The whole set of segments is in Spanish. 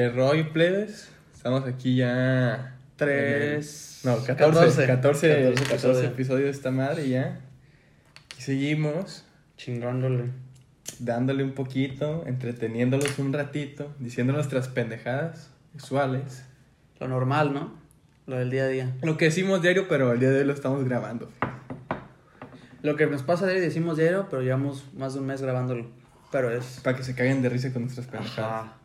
¿Qué rollo, plebes? Estamos aquí ya. Tres. No, 14. 14, 14, 14 episodios de esta madre ya. Y seguimos Chingándole. dándole un poquito, entreteniéndolos un ratito, diciendo nuestras pendejadas usuales. Lo normal, ¿no? Lo del día a día. Lo que decimos diario, pero el día de hoy lo estamos grabando. Lo que nos pasa diario decimos diario, pero llevamos más de un mes grabándolo. Pero es. Para que se caigan de risa con nuestras pendejadas. Ajá.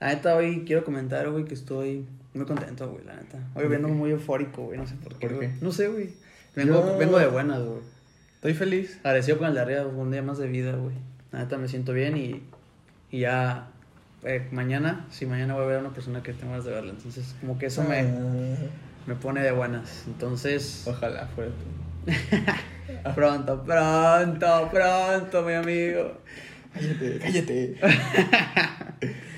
La neta, hoy quiero comentar, güey, que estoy muy contento, güey, la neta. Hoy vengo muy eufórico, güey, no sé por qué. ¿Por güey. qué? No sé, güey. Vengo, Yo- vengo de buenas, güey. Estoy feliz. Agradecido con el de arriba, un día más de vida, güey. La neta me siento bien y, y ya eh, mañana, sí, mañana voy a ver a una persona que tengo ganas de verla. Entonces, como que eso me, me pone de buenas. Entonces, Ah, Ojalá fuera tú. pronto, pronto, pronto, mi amigo. Cállate, cállate.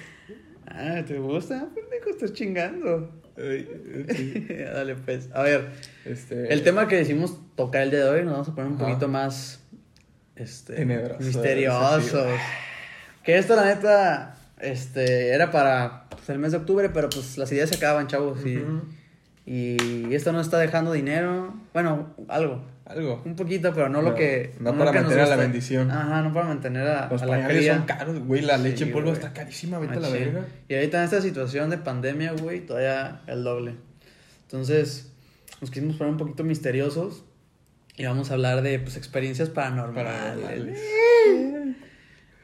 Ah, ¿te gusta? Pendejo, estás chingando. Ay, sí. Dale, pues. A ver, Este, el tema que decimos tocar el día de hoy nos vamos a poner un Ajá. poquito más este, Tenebroso, misteriosos. Que esto, la neta, este, era para pues, el mes de octubre, pero pues las ideas se acaban, chavos. Y esto no está dejando dinero. Bueno, algo. Algo. Un poquito, pero no, lo No, que. no lo para mantener a la bendición. Ajá, no para mantener a, Los a la cría. son caros, güey. La leche Sí, en polvo güey. está carísima. Vete a la verga. Y ahorita en esta situación de pandemia, güey, todavía el doble. Entonces, nos quisimos poner un poquito misteriosos y vamos a hablar de pues, experiencias paranormales. Paranormales.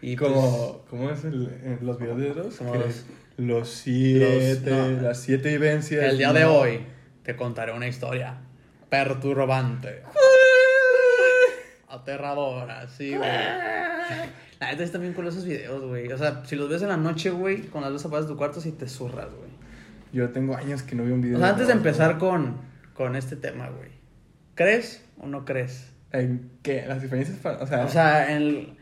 Y pues, Como, ¿Cómo es el, en los videos de Que los- los siete, no. las siete vivencias. el día de no. hoy te contaré una historia perturbante, aterradora, sí, güey. La neta están bien con esos videos, güey. O sea, si los ves en la noche, güey, con las luces apagadas de tu cuarto, sí te zurras, güey. Yo tengo años que no vi un video. O sea, antes de empezar con, con este tema, güey. ¿Crees o no crees? ¿En qué? Las diferencias. para- O sea, O sea, el,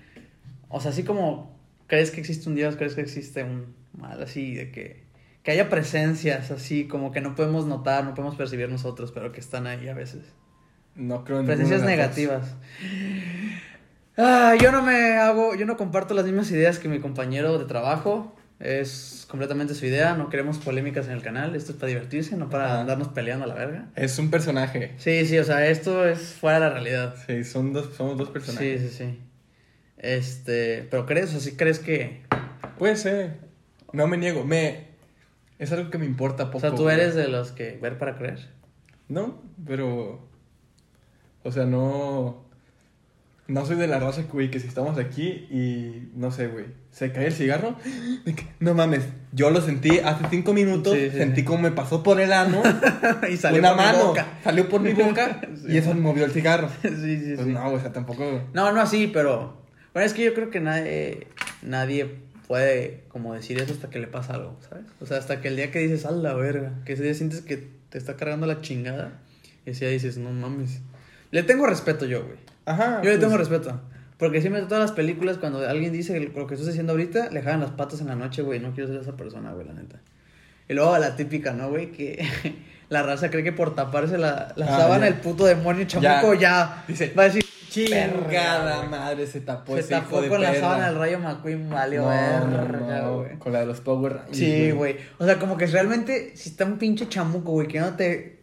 o sea, así como crees que existe un Dios, crees que existe un mal, así de que, que haya presencias así como que no podemos notar, no podemos percibir nosotros, pero que están ahí a veces. No creo en Presencias negativas. Ah, yo no me hago, yo no comparto las mismas ideas que mi compañero de trabajo. Es completamente su idea, no queremos polémicas en el canal, esto es para divertirse, no para andarnos peleando a la verga. Es un personaje. Sí, sí, o sea, esto es fuera de la realidad. Sí, son dos, somos dos Sí, personajes. sí, sí. Este, pero crees, o sea, sí crees que, Puede ser. No me niego. Me. Es algo que me importa poco. o sea, tú eres de los que ver para creer. No, pero. O sea, no. No soy de la raza, güey, que si estamos aquí y. No sé, güey. Se cae el cigarro. no mames. Yo lo sentí hace cinco minutos. Sí, sí, sentí sí. como me pasó por el ano. y salió una por mi mano. boca. Salió por mi boca. Y eso me movió el cigarro. sí, sí, Pues no, o sea, tampoco. No, no así, pero bueno, es que yo creo que nadie nadie puede como decir eso hasta que le pasa algo, ¿sabes? O sea, hasta que el día que dices, "A la verga", que ese día sientes que te está cargando la chingada y ese día dices, "No mames." Le tengo respeto yo, güey. Ajá. Yo le tengo pues, respeto. Porque siempre todas las películas, cuando alguien dice lo que estás haciendo ahorita, le jalan las patas en la noche, güey. No quiero ser esa persona, güey, la neta. Y luego la típica, ¿no, güey? Que la raza cree que por taparse la, la Ah, sábana, ya. el puto demonio chamuco Ya. ya, Dice, va a decir, Chingada madre, se tapó Se ese hijo tapó de con la sábana el rayo McQueen, valió No, verga, no, no, güey. Con la de los Power Rangers. Sí, güey. O sea, como que realmente, si está un pinche chamuco, güey, que no te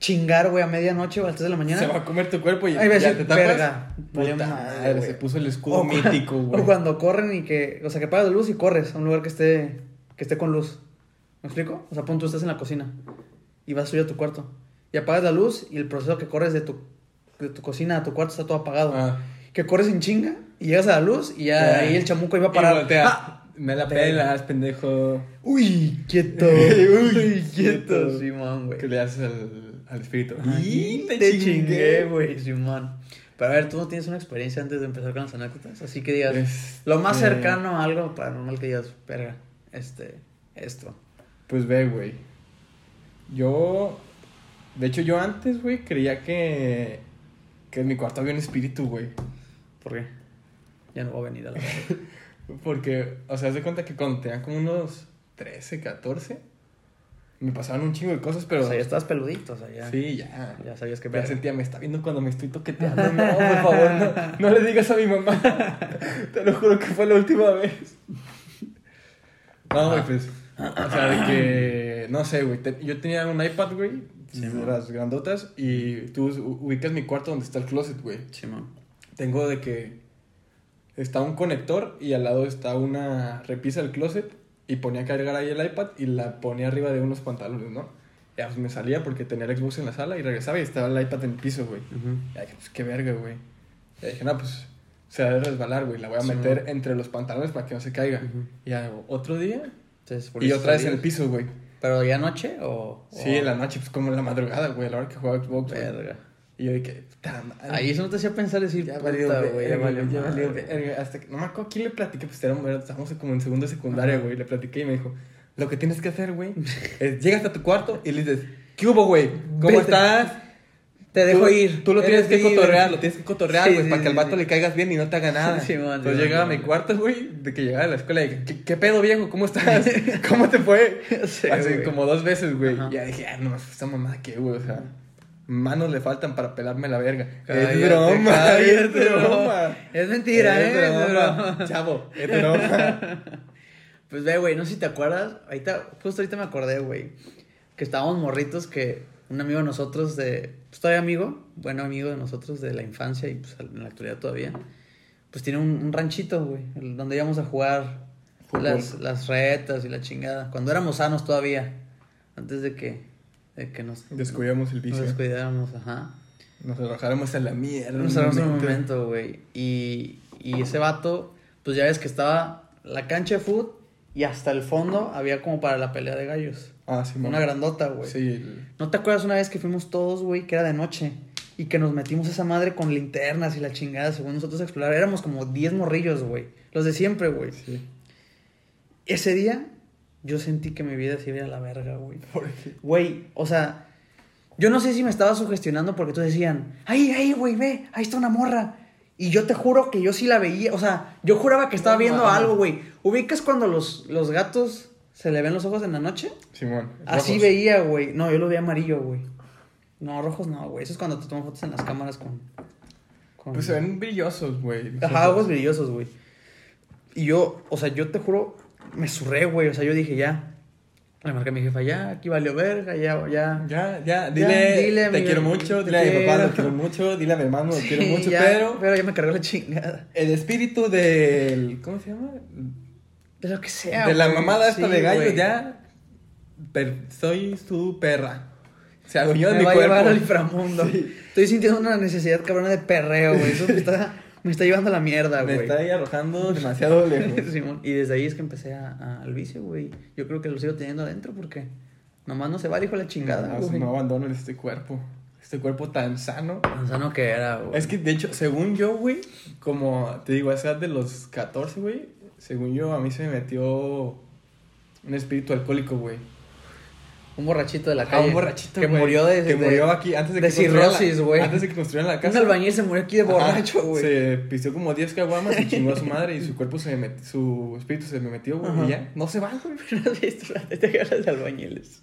chingar, güey, a medianoche o a las 3 de la mañana. Se va a comer tu cuerpo y Ahí va a ya te tapas. verga, Puta madre, se puso el escudo O mítico, güey. O cuando corren y que, o sea, que apagas la luz y corres a un lugar que esté, que esté con luz. ¿Me explico? O sea, pon tú estás en la cocina y vas suyo a tu cuarto. Y apagas la luz y el proceso que corres de tu, de tu cocina a tu cuarto está todo apagado. Ah. Que corres en chinga y llegas a la luz y ya ahí el chamuco iba a parar. ¡Ah! Me la pelas, pendejo. Uy, quieto. Uy, quieto, güey. ¿Qué le haces al, al espíritu? Y te chingué, güey, Simón. Pero a ver, tú no tienes una experiencia antes de empezar con las anécdotas. Así que digas, Este- lo más cercano a algo paranormal que digas, verga, este, esto. Pues ve, güey. Yo. De hecho, yo antes, güey, creía que. Que en mi cuarto había un espíritu, güey. ¿Por qué? Ya no voy a venir a la. Porque, o sea, haz de cuenta que cuando tenía como unos 13, 14, me pasaban un chingo de cosas, pero. O sea, ya estabas peludito, o sea, ya, Sí, ya. ya sabías que Ya sentía, me está viendo cuando me estoy toqueteando. No, por favor, no, no le digas a mi mamá. Te lo juro que fue la última vez. No, güey, pues. O sea, de que, no sé, güey. te- yo tenía un iPad, güey, Sí, de las grandotas, y tú ubicas mi cuarto donde está el closet, güey. Simón. Tengo de que está un conector y al lado está una repisa del closet y ponía a cargar ahí el iPad y la ponía arriba de unos pantalones, ¿no? Ya pues me salía porque tenía el Xbox en la sala y regresaba y estaba el iPad en el piso, güey. Ya dije, pues qué verga, güey. Ya dije, no, pues se va a resbalar, güey. La voy a Sí, meter entre los pantalones para que no se caiga. Ujú. Y ya otro día Entonces, y otra vez en el piso, güey. ¿Pero ya anoche o...? Sí, en la noche, pues como en la madrugada, güey, a la hora que jugaba Xbox. güey. Y yo dije, puta madre. Ahí eso no te hacía pensar decir, Ya valió, güey, ya valió, ya valió. Hasta que, no me acuerdo quién le platiqué, pues estábamos como en segundo de secundaria, güey. Le platiqué y me dijo, lo que tienes que hacer, güey, es llegas a tu cuarto y le dices, ¿qué hubo, güey? ¿Cómo Vete. estás? Te dejo Tú- ir. Tú lo tienes que libre. cotorrear, lo tienes que cotorrear, Sí, güey, sí, para que al sí, vato sí. le caigas bien y no te haga nada. Sí, man, Entonces sí, llegaba a man. mi cuarto, güey, de que llegaba a la escuela y ¿qué, qué pedo, viejo? ¿Cómo estás? ¿Cómo te fue? Sí, Así güey. como dos veces, güey. Ya dije, ah, no, esta mamada qué, güey, o sea... Manos le faltan para pelarme la verga. Cállate, es broma, cállate, es broma. Es mentira, Es ¿eh? Es broma. broma. Chavo, es broma. Pues ve, güey, no sé si te acuerdas. Ahorita, justo ahorita me acordé, güey. Que estábamos morritos que un amigo de nosotros de. Pues todavía amigo, bueno amigo de nosotros de la infancia y pues en la actualidad todavía. Pues tiene un, un ranchito, güey. Donde íbamos a jugar las, las retas y la chingada. Cuando éramos sanos todavía. Antes de que, de que nos, Descuidamos el nos vicio. descuidáramos, ajá. Nos arrojáramos a la mierda. Nos un hablamos un momento. güey. Y, y ese vato, pues ya ves que estaba la cancha de fútbol y hasta el fondo había como para la pelea de gallos. Ah, sí, Una mamá. grandota, güey. Sí. ¿No te acuerdas una vez que fuimos todos, güey, que era de noche? Y que nos metimos esa madre con linternas y la chingada, según nosotros a explorar. Éramos como 10 morrillos, güey. Los de siempre, güey. Sí. Ese día, yo sentí que mi vida se iba a la verga, güey. ¿Por qué? Güey, o sea, yo no sé si me estaba sugestionando porque todos decían, ahí, ahí, güey, ve, ahí está una morra. Y yo te juro que yo sí la veía, o sea, yo juraba que estaba No viendo algo, güey. ¿Ubicas cuando los, los gatos se le ven los ojos en la noche? Simón. Así rojos. veía, güey. No, yo lo veía amarillo, güey. No, rojos no, güey. Eso es cuando te toman fotos en las cámaras con... con... Pues se ven brillosos, güey. Ajá, ojos brillosos, güey. Y yo, o sea, yo te juro, me surré, güey. O sea, yo dije, ya. Le marqué a mi jefa, ya, aquí valió verga, ya, ya. Ya, ya, dile, dile, te quiero mucho, dile a mi papá, lo quiero mucho, dile a mi hermano, lo quiero mucho, ya, pero Pero ya me cargó la chingada. el espíritu del, ¿cómo se llama? De lo que sea, de la güey. mamada esta Sí, de gallo, ya, per- soy su perra. Se adueñó de mi va a cuerpo. llevar al inframundo. Sí. Estoy sintiendo una necesidad cabrona de perreo, güey. Eso está, me está llevando a la mierda, Me güey. está ahí arrojando demasiado lejos. Simón. Y desde ahí es que empecé a, a- al vicio, güey. Yo creo que lo sigo teniendo adentro porque nomás no se va, dijo la chingada, no, güey. no abandono este cuerpo. Este cuerpo tan sano. Tan sano que era, güey. Es que, de hecho, según yo, güey, como te digo, a esa edad de los 14, güey, según yo, a mí se me metió un espíritu alcohólico, güey. Un borrachito de la Ah, calle. un borrachito, Que güey, murió de... Que de- murió aquí antes de, de que cirrosis, la- güey. Antes de que construyeran la Un casa. albañil se murió aquí de borracho, güey. Se pistió como 10 caguamas y chingó a su madre y su cuerpo se me met- su espíritu se me metió, güey, y ya. No se va, güey. ¿No has visto? Ahí te quedas de albañiles.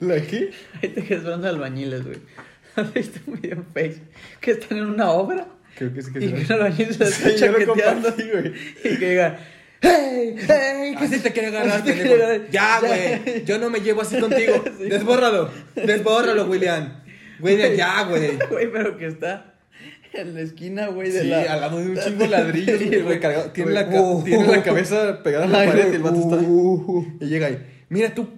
¿La qué? Ahí te quedas hablando de albañiles, güey. ¿Has visto un video en Facebook que están en una obra? Creo que sí que Y que un albañil se la está chaqueteando. Y que diga, ¡Hey! ¡Hey! que Así te quiere te agarrar. Ya, güey. Yo no me llevo así contigo. Sí. Desbórralo. Desbórralo, William. William, ya, güey. Güey, pero que está en la esquina, güey, de Sí, la... al lado de un chingo recargado. Tiene, la tiene la cabeza pegada a la pared y el vato está. uh, Y llega ahí. Mira, tú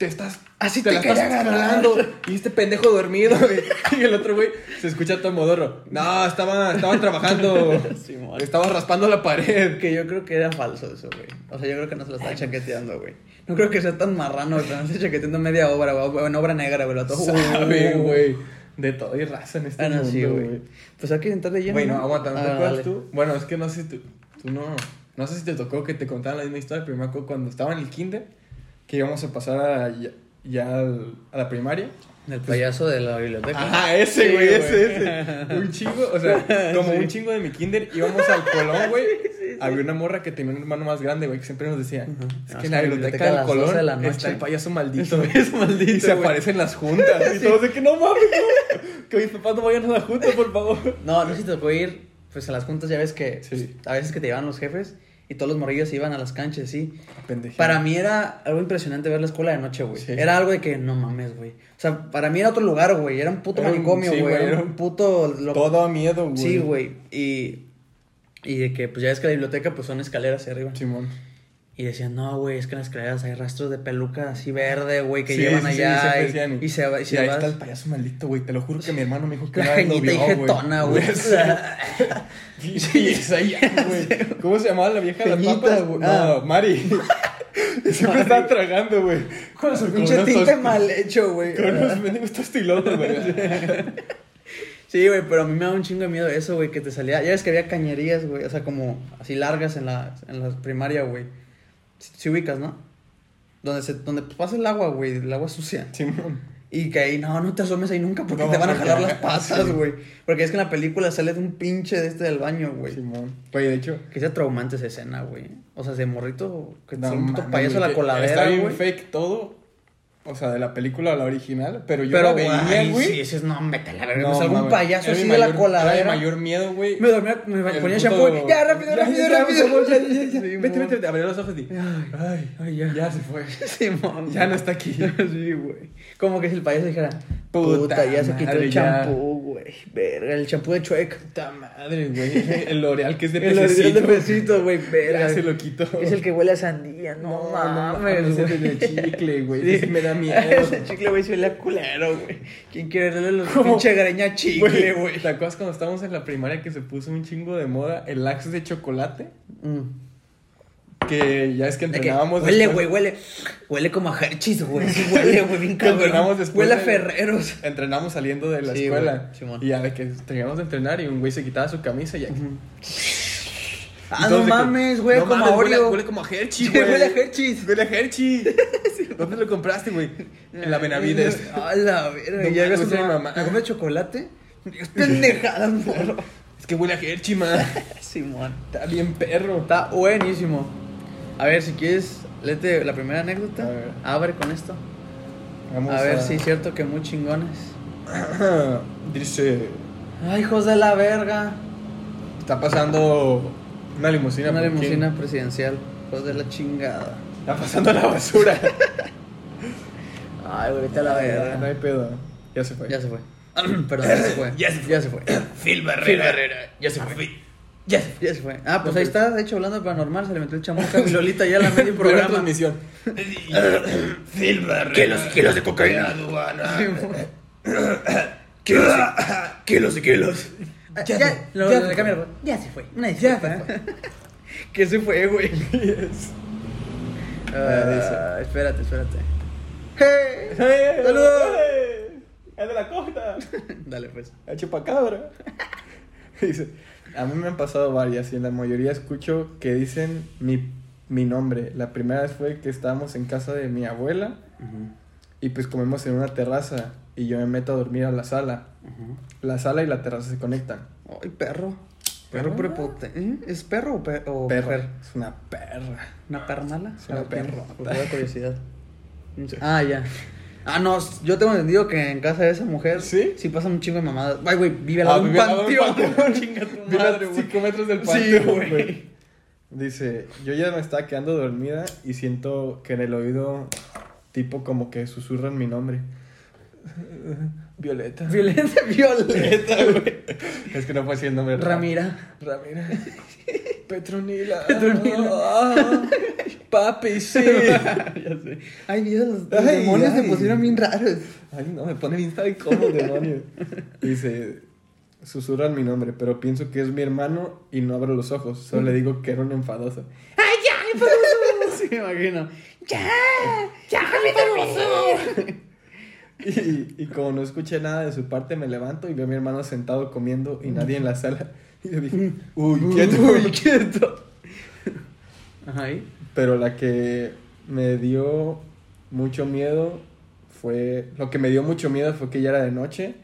te estás. Así te te la estás jalando. Y este pendejo dormido, güey. Y el otro, güey, se escucha todo modorro. No, estaba, estaba trabajando. Simón. estaba raspando la pared. Que yo creo que era falso eso, güey. O sea, yo creo que no se lo estaba chaqueteando, güey. No creo que sea tan marrano, güey, no esté chaqueteando media obra, güey. En obra negra, güey. lo todo- Sabe, Uh. güey. De todo y raza en este Ah, no, mundo, sí, güey. Pues hay que intentar de lleno. Bueno, ¿no? aguanta, ¿no te Ah, acuerdas dale. tú? Bueno, es que no sé si tú, tú no, no sé si te tocó que te contaran la misma historia, pero me acuerdo cuando estaba en el kinder, que íbamos a pasar a, ya, al- a la primaria. El payaso de la biblioteca. Ajá, ese, Sí, güey, ese, ese. Un chingo, o sea, como Sí. un chingo de mi kinder, íbamos al Colón, güey. Sí. Había una morra que tenía un hermano más grande, güey, que siempre nos decía, es que en la biblioteca del 12 de Colón la noche. está el payaso maldito. Es maldito, Y se güey. aparece en las juntas. Y todos de que no mames, no, que mis papás no vayan a la junta, por favor. No, no sé si te tocó ir, pues a las juntas ya ves que a veces que te llevan los jefes y todos los morrillos se iban a las canchas, sí. Para mí era algo impresionante ver la escuela de noche, güey. Sí. Era algo de que no mames, güey. O sea, para mí era otro lugar, güey. Era un puto Era un- manicomio, sí, güey. era un puto. lo- Todo miedo, güey. Sí, güey. Y, y de que, pues ya ves que la biblioteca, pues son escaleras hacia arriba. Simón. Y decían, no, güey, es que en las escaleras hay rastros de peluca así verde, güey, que Sí, llevan sí, sí, allá. siempre y, y se va. Y Y se ahí va- está el payaso maldito, güey. Te lo juro que mi hermano me dijo que La lo y vio, güey. jetona, güey. Sí, sí, güey. ¿Cómo se llamaba la vieja de las papas? güey. No, Ah. Mari. Siempre estaba tragando, güey. Con Su pinche tinte mal hecho, güey. Con unos mendigos tostilones, güey. Sí, güey, pero a mí me da un chingo de miedo eso, güey, que te salía. Ya ves que había cañerías, güey, o sea, como así largas en la, en la primaria, güey. Si, si ubicas, ¿no? Donde, se, donde pasa el agua, güey, el agua sucia. Simón. Y que ahí, no, no te asomes ahí nunca porque No, te van a jalar las patas, sí. güey. Porque es que en la película sale de un pinche de este del baño, güey. Simón. Güey, de hecho. Que sea traumante esa escena, güey. O sea, ese morrito que no no, un puto payaso a la coladera, Está bien fake todo. O sea, de la película a la original. Pero yo Pero, la veía, güey. sí, ese es, no, vete a la verga. No, pues algún payaso así de la coladera. Era mi mayor miedo, güey. Me dormía, me El ponía puto- shampoo. Ya, rápido, rápido, ya, rápido. ya, ya. Sí, Vete, mon. vete, vete. Abrí los ojos y. Ay, Ay, ay, ya. ya se fue. Simón. Ya no está aquí. Sí, güey. Como que si el payaso dijera, Puta puta, ya se quitó el champú, güey. Verga, el champú de Chuec. Puta madre, güey. El L'Oreal que es de El original de pececito. pesito, güey, verga. Ya se lo quitó. Es el que huele a sandía, no, mames, ese güey. es el de chicle, güey. Sí. Me da miedo. Ese chicle, güey, se huele a culero, güey. ¿Quién quiere darle los ¿Cómo? pinche greña chicle, güey? ¿Te acuerdas cuando estábamos en la primaria que se puso un chingo de moda el Axe de chocolate? Mm. Que ya es que De que entrenábamos. huele, güey, huele. Huele como a Hershey's, güey. Huele, güey, bien Que entrenamos cabrón. después Huele a Ferreros. Entrenamos saliendo de la Sí, escuela. Simón. y ya de que teníamos de entrenar y un güey se quitaba su camisa y ya. Ah, no mames, güey, "No como mames, huele, huele como a Hershey, Sí, güey. huele a Hershey's. Huele a Hershey. ¿Dónde lo compraste, güey? En la Benavides. A la verga. No ¿Ya ves mi mamá. ¿Me comes chocolate? Es pendejada, morro. Es que huele a Hershey, man. Simón. Está bien perro. Está buenísimo. A ver, si quieres, léete la primera anécdota. A ver. Abre con esto. Vamos a ver si es cierto que muy chingones. Dice, Ay, hijos de la verga. está pasando una limusina. Una limusina presidencial. Hijos de la chingada. Está pasando la basura. Ay, güey, vete a la no verga. hay pedo. Ya se fue. Ya se fue. Perdón, ya se fue. Ya se fue. Ya se fue. Phil Phil Barrera. Ya se fue. Ya se fue. Ya se fue. Ah, pues ahí está, de hecho, hablando de paranormal, se le metió el chamuca a mi Lolita ya a la medio Programa. programa. transmisión. Barrera. Kilos, kilos de cocaína. Aduana. Kilos Kilos y kilos. Ya Ya, se- lo- ya lo- se güey. Ya se fue. Una disculpa. ¿Qué se fue, güey? Ah, espérate, espérate. ¡Hey! ¡Saludos! Es de la costa. Dale, pues. La chupacabra. Dice, a mí me han pasado varias y en la mayoría escucho que dicen mi, mi nombre. La primera vez fue que estábamos en casa de mi abuela y pues comemos en una terraza y yo me meto a dormir a la sala. La sala y la terraza se conectan. Ay, perro. Perro ¿Perro? prepotente. ¿Eh? ¿Es perro o, o Perra. mujer? Es una perra. ¿Una permala? Es una A ver, ¿quién? perra. Por curiosidad. Ah, ya. Ah, no, yo tengo entendido que en casa de esa mujer ¿Sí? sí pasan un chingo de mamadas. Ay, güey, vive al Ah, lado lado de un panteón. Chinga tu Vive madre, a güey. 5 metros del Sí, panteón, güey. güey. Dice, yo ya me estaba quedando dormida y siento que en el oído, tipo como que susurran mi nombre. Violeta. Violencia violeta, güey. Es que no fue así el nombre. Ramira. Ramira. Petronila. Petronila. Ah, papi, sí. ya sé. Ay, Dios, los, los Ay, demonios se pusieron bien raros. Ay, no, me pone bien sabe cómo, demonio. Dice, susurran mi nombre, pero pienso que es mi hermano y no abro los ojos. Solo le digo que era un enfadoso. ¡Ay, ya! enfadoso! sí, me imagino. ¡Ya! ¡Ya, enfadoso! Y, y como no escuché nada de su parte, me levanto y veo a mi hermano sentado comiendo y nadie en la sala. Y yo dije, uy, quieto. Uy, quieto. Ajá, ¿y? Pero la que me dio mucho miedo fue. Lo que me dio mucho miedo fue que ya era de noche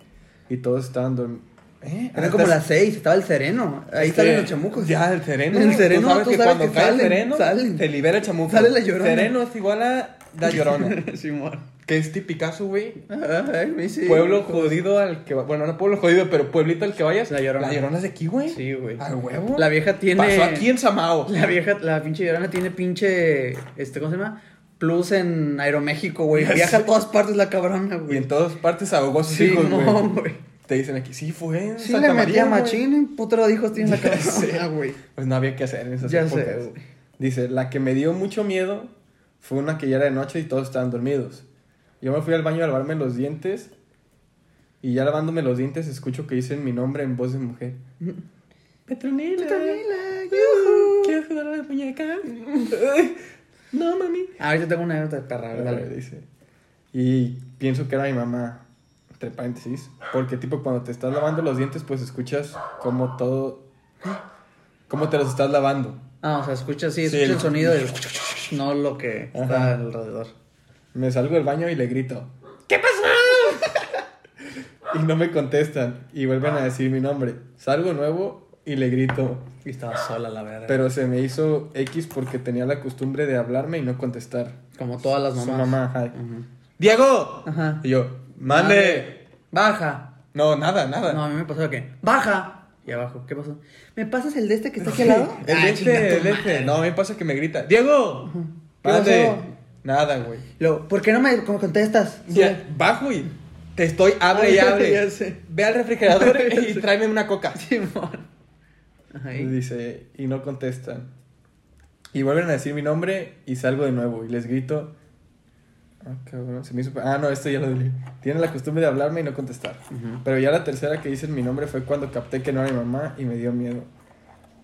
y todos estaban dormidos. ¿Eh? Eran como las seis, estaba el sereno. Ahí salen los chamucos. Ya, el sereno. El sereno, Tú sabes tú que sabes cuando que cae salen, el sereno, salen. te libera el chamuco. Sale la llorona. Sereno es igual a la llorona. Simón. Que es tipicazo, güey. Dice- Pueblo jodido al que va. Bueno, no pueblo jodido, pero pueblito al que vayas. La Llorona. La llorona es de aquí, güey. Sí, güey. A huevo. La vieja tiene. Pasó aquí en Samao. La vieja, la pinche llorona tiene pinche. Este, ¿cómo se llama? Plus en Aeroméxico, güey. Viaja a todas partes la cabrona, Y güey. en todas partes ahogó a sus Sí, hijos, güey. no, güey. Te dicen aquí, sí, fue en Sí, Santa le metía machín, putero de hijos tiene la cabeza, güey. Pues no había que hacer en esas Ya épocas. sé, güey. Dice, la que me dio mucho miedo fue una que ya era de noche y todos estaban dormidos. Yo me fui al baño a lavarme los dientes y ya lavándome los dientes escucho que dicen mi nombre en voz de mujer. Petronila. Petronila, yujú. ¿Quieres jugar a la muñeca? no, mami. Ah, ahorita tengo una anécdota de perra, dale. dice. Y pienso que era mi mamá, entre paréntesis, porque tipo cuando te estás lavando los dientes pues escuchas como todo... Cómo te los estás lavando. Ah, o sea, escucha, sí, Sí, escucha el el- sonido del... No lo que está alrededor. Me salgo del baño y le grito, ¿qué pasó? y no me contestan y vuelven a decir mi nombre. Salgo nuevo y le grito, Y estaba sola la verga. pero se me hizo X porque tenía la costumbre de hablarme y no contestar. Como todas las Su mamás. mamá, ajá. ¡Diego! Ajá. Y yo, ¡mande! Baja. No, nada, nada. No, a mí me pasó que... Baja. Y abajo, ¿qué pasó? ¿Me pasas el de este que está aquí al lado? El Ah, de chinga este, el de este. No, me pasa que me grita, ¡Diego! ¿Qué ¡Mande! Nada, güey. Luego, ¿por qué no me contestas? Ya, bajo y te estoy, hable y hable. ya sé. Ve al refrigerador y tráeme una coca. Simón. Dice, y no contestan. Y vuelven a decir mi nombre y salgo de nuevo y les grito. Ah, cabrón, se me hizo. Ah, no, esto ya lo dije. Tienen la costumbre de hablarme y no contestar. Pero ya la tercera que dicen mi nombre fue cuando capté que no era mi mamá y me dio miedo.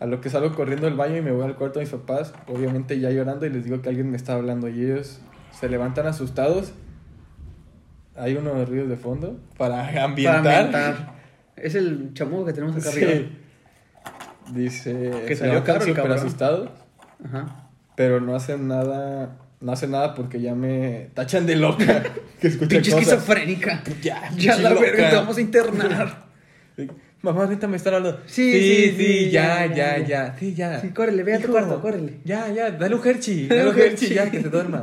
A lo que salgo corriendo del baño y me voy al cuarto de mis papás, obviamente ya llorando, y les digo que alguien me está hablando. Y ellos se levantan asustados. Hay unos ríos de fondo para ambientar. Para ambientar. Es el chamuco que tenemos acá Sí. arriba. Dice Que salió súper cabrón. asustados, Ajá. pero no hacen nada, no hacen nada porque ya me tachan de loca. que escucha Pinche cosas. esquizofrénica. Ya, Ya la loca. verga, te vamos a internar. Mamá, ahorita me están hablando. Sí, sí, sí, sí, ya, ya, ya, ya. ya, sí, ya. Sí, córrele, ve a tu cuarto, córrele. Ya, ya, dale un herchi, Dale un herchi, ya, que se duerma.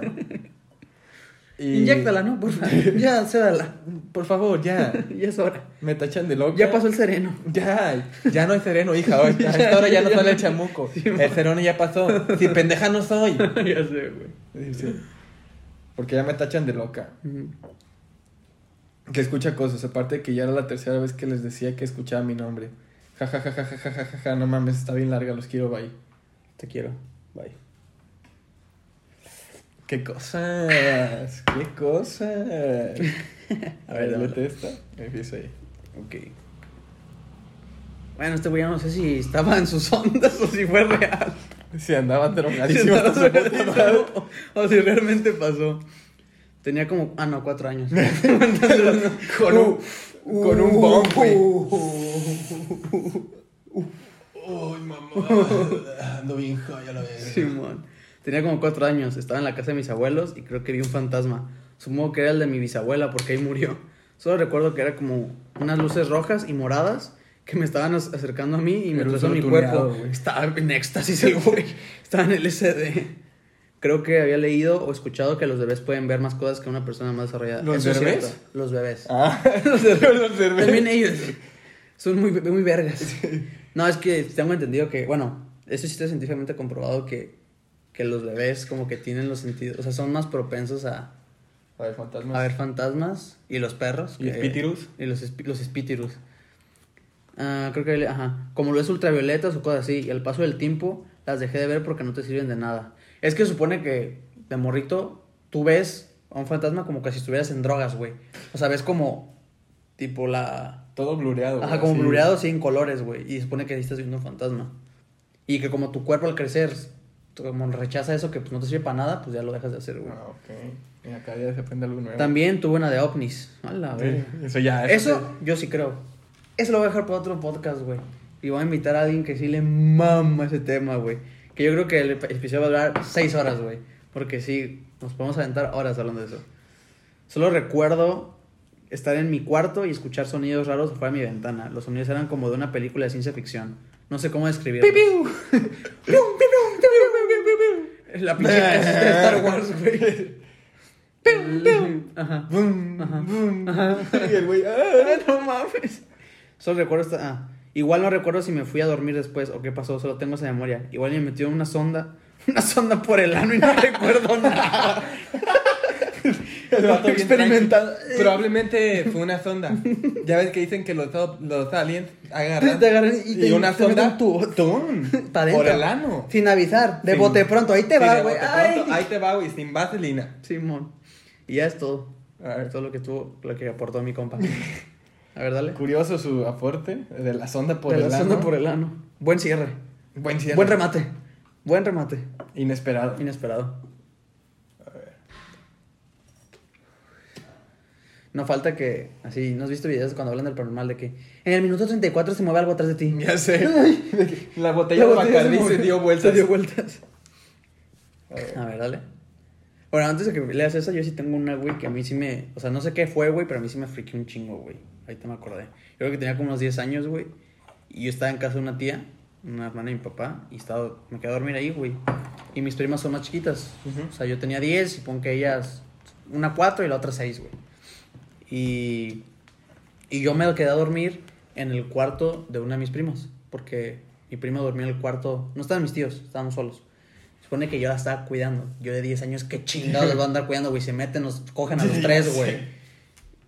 Y- Inyéctala, ¿no? Por favor. Ya, cédala. Por favor, ya. Ya es hora. Me tachan de loca. Ya pasó el sereno. Ya, ya no hay sereno, hija. hoy- A esta hora ya no sale el chamuco. El sereno ya pasó. Si pendeja no soy. ya sé, güey. Sí. Porque ya me tachan de loca. Ujú que escucha cosas, aparte que ya era la tercera vez que les decía que escuchaba mi nombre. Ja, ja, ja, ja, ja, ja, ja, ja, no mames, está bien larga, los quiero, bye. Te quiero, bye. ¡Qué cosas! ¡Qué cosas! A ver, dame esta. Empieza ahí. Ok. Bueno, este güey no sé si estaba en sus ondas o si fue real. Si andaba drogadísimo. Si andaba o, o si realmente pasó. Tenía como. Ah, no, cuatro años. Con un, con un bomb, güey. Ay, mamá. Ando bien high a la vez. Simón. Tenía como cuatro años. Estaba en la casa de mis abuelos y creo que vi un fantasma. Supongo que era el de mi bisabuela porque ahí murió. Solo recuerdo que era como unas luces rojas y moradas que me estaban ac- acercando a mí y me trazó mi tuneado, cuerpo. güey. Estaba en éxtasis el güey. Estaba en LSD. Creo que había leído o escuchado que los bebés pueden ver más cosas que una persona más desarrollada. ¿Los Eso bebés? Los bebés. Ah, los cervezas. También ellos son muy, muy vergas. No, es que tengo entendido que, bueno, eso sí está científicamente comprobado que, que los bebés como que tienen los sentidos, o sea, son más propensos a, A ver, fantasmas. a ver fantasmas y los perros. ¿Y que- espíritus? Y los, los espíritus. Ah, creo que, ajá, como lo es ultravioletas o cosas así, y al paso del tiempo las dejé de ver porque no te sirven de nada. Es que supone que de morrito tú ves a un fantasma como que si estuvieras en drogas, güey. O sea, ves como tipo la... Todo blureado. Ajá, güey, como así. blureado sin colores, güey. Y supone que ahí estás viendo un fantasma. Y que como tu cuerpo al crecer, como rechaza eso que pues, no te sirve para nada, pues ya lo dejas de hacer, güey. Ah, ok. Mira, cada día se aprende algo nuevo. También tuve una de ovnis. A la Sí, verga. eso ya. Eso yo sí creo. Eso lo voy a dejar para otro podcast, güey. Y voy a invitar a alguien que sí le mama ese tema, güey. Que yo creo que el episodio va a durar seis horas, güey. Porque sí, nos podemos aventar horas hablando de eso. Solo recuerdo estar en mi cuarto y escuchar sonidos raros afuera de mi ventana. Los sonidos eran como de una película de ciencia ficción. No sé cómo describirlos. La pinche casita de Star Wars, güey. Ajá. Boom, Ajá. boom. Ajá. Y el güey, ah. no mames. Solo recuerdo esta. Ah, igual no recuerdo si me fui a dormir después o qué pasó, solo tengo esa memoria. Igual me metió una sonda, una sonda por el ano y no recuerdo nada. Experimentado. Probablemente fue una sonda. Ya ves que dicen que los, los aliens agarran, Te agarran y y, te- una te sonda dentro. por el ano. Sin avisar, de Sin- bote pronto, ahí te va, güey. Ahí te va, güey, sin vaselina. Simón. Y ya es todo. A ver. Es todo lo que tuvo, lo que aportó mi compa. A ver, dale. Curioso su aporte de la sonda por De el la sonda ano. por el ano. Buen cierre. Buen cierre. Buen remate. Buen remate. Inesperado. Inesperado. No falta que, así, ¿no has visto videos cuando hablan del paranormal de que en el minuto 34 se mueve algo atrás de ti? Ya sé. La botella de La Bacardí se, movió. dio vueltas. Se dio vueltas. A ver. A ver, dale. Bueno, antes de que leas esa, yo sí tengo una, güey, que a mí sí me... O sea, no sé qué fue, güey, pero a mí sí me friqué un chingo, güey. Ahorita me acordé. Yo creo que tenía como unos 10 años, güey. Y yo estaba en casa de una tía, una hermana de mi papá, y estaba, me quedé a dormir ahí, güey. Y mis primas son más chiquitas. O sea, yo tenía 10 y pon que ellas... Una 4 y la otra 6, güey. Y... Y yo me quedé a dormir en el cuarto de una de mis primas. Porque mi prima dormía en el cuarto... No estaban mis tíos, estábamos solos. Supone que yo la estaba cuidando. Yo de 10 años, qué chingados voy a andar cuidando, güey. Se meten, nos cogen a los tres, güey.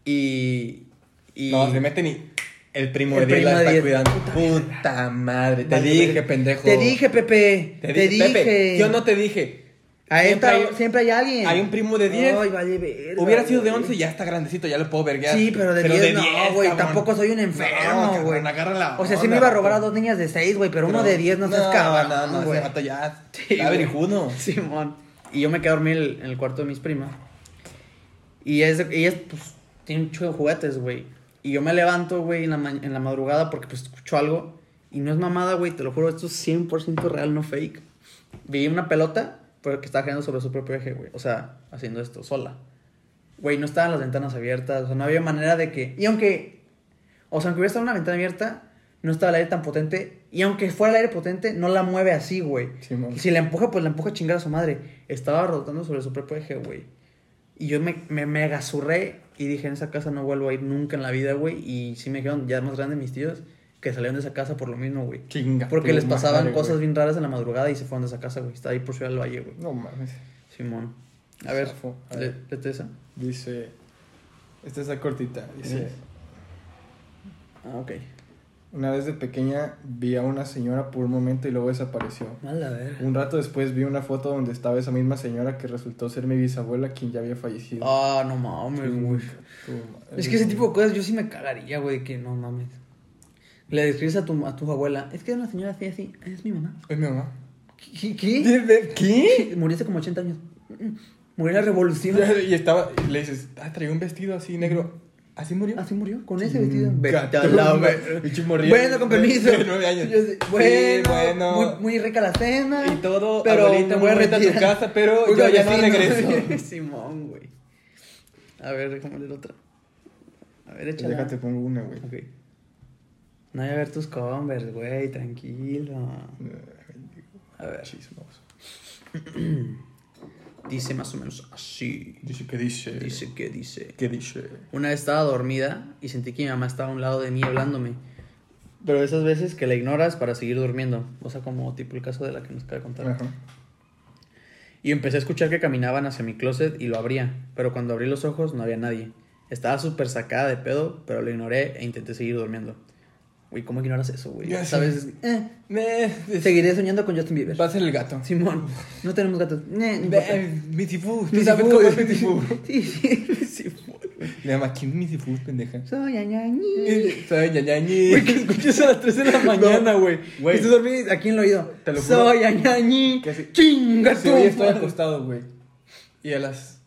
Y... y... No, se meten y. El primo El de 10 primo la está 10. cuidando. Puta Puta, madre. Te dije, pendejo. Te dije, Pepe. Te, dije. Pepe, yo no te dije. Ahí Siempre está- hay- siempre hay alguien. Hay un primo de 10. Ay, vale, verga, Hubiera sido de güey. 11 ya está grandecito, ya lo puedo verguear. Sí, pero de 10 no, güey. Tampoco soy un No, enfermo, güey. la o sea, sí me iba a robar a dos niñas de 6, güey, pero, uno Pero- de 10 no, seas cabrón, No, no, güey. ese vato ya Sí, está güey. verijudo. Simón. Y yo me quedé a dormir en el cuarto de mis primas. Y es, ellas, pues, tienen un chulo de juguetes, güey. Y yo me levanto, güey, en la, en la madrugada porque, pues, escucho algo. Y no es mamada, güey, te lo juro, esto es 100% real, no fake. Vi una pelota, pero que estaba girando sobre su propio eje, güey. O sea, haciendo esto sola. Güey, no estaban las ventanas abiertas, o sea, no había manera de que... Y aunque... O sea, aunque hubiera estado una ventana abierta, no estaba el aire tan potente. Y aunque fuera el aire potente, no la mueve así, güey. Si la empuja, pues la empuja a chingar a su madre. Estaba rotando sobre su propio eje, güey. Y yo me, me mega y dije, en esa casa no vuelvo a ir nunca en la vida, güey. Y sí me dijeron, ya más grandes mis tíos, que salieron de esa casa por lo mismo, güey. Chinga. Porque les pasaban madre, cosas bien raras en la madrugada y se fueron de esa casa, güey. Está ahí por Ciudad del Valle, güey. No mames. Simón. A ver. A ver. esa. Dice. Esta está cortita. Dice. Ah, ok. Una vez de pequeña vi a una señora por un momento y luego desapareció. Mala ver. Un rato después vi una foto donde estaba esa misma señora que resultó ser mi bisabuela, quien ya había fallecido. Ah, no mames, güey. Es que ese tipo de cosas yo sí me cagaría, güey, que no mames. Le describes a tu, a tu abuela, es que una señora así, así, es mi mamá. Es mi mamá. ¿Qué? ¿Qué? ¿Qué? Murió hace como 80 años. Murió en la revolución. Y estaba, le dices, ah, traía un vestido así negro. ¿Así murió? Así murió, con ese vestido. Morrillo Bueno, con permiso. de nueve años. Bueno, bueno. Muy, muy rica la cena. Y todo, pero abuelita, me voy a muy bonita tu casa, pero yo ya no regreso. Simón, güey. A ver, déjame leer otra. A ver, échala. Déjate, pongo una, güey. Ok. No voy a ver tus Converse, güey, tranquilo. A ver. Chismoso. Dice más o menos así. Dice que dice. Dice que dice. ¿Qué dice? Una vez estaba dormida y sentí que mi mamá estaba a un lado de mí hablándome. Pero esas veces que la ignoras para seguir durmiendo. O sea, como tipo el caso de la que nos acaba de contar. Ajá. Y empecé a escuchar que caminaban hacia mi closet y lo abría. Pero cuando abrí los ojos no había nadie. Estaba súper sacada de pedo, pero lo ignoré e intenté seguir durmiendo. Güey, ¿cómo ignoras eso, güey? Ya. ¿Sabes? Eh, Eh, seguiré soñando con Justin Bieber. Va a ser el gato. Simón, no tenemos gatos. Eh, no importa. Ve, Missy Fu. ¿Tú sabes cómo es Missy Fu? Sí, sí. Le llama, ¿quién es Missy Fu, pendeja? Soy ñañañi. Soy ñañañi. Güey, que escuches a las 3 de la mañana, güey. güey. Y tú dormís aquí en el oído. Te lo juro. Soy ñañañi. Sí. Chinga Sí, tu hoy estoy acostado, güey. Y a las.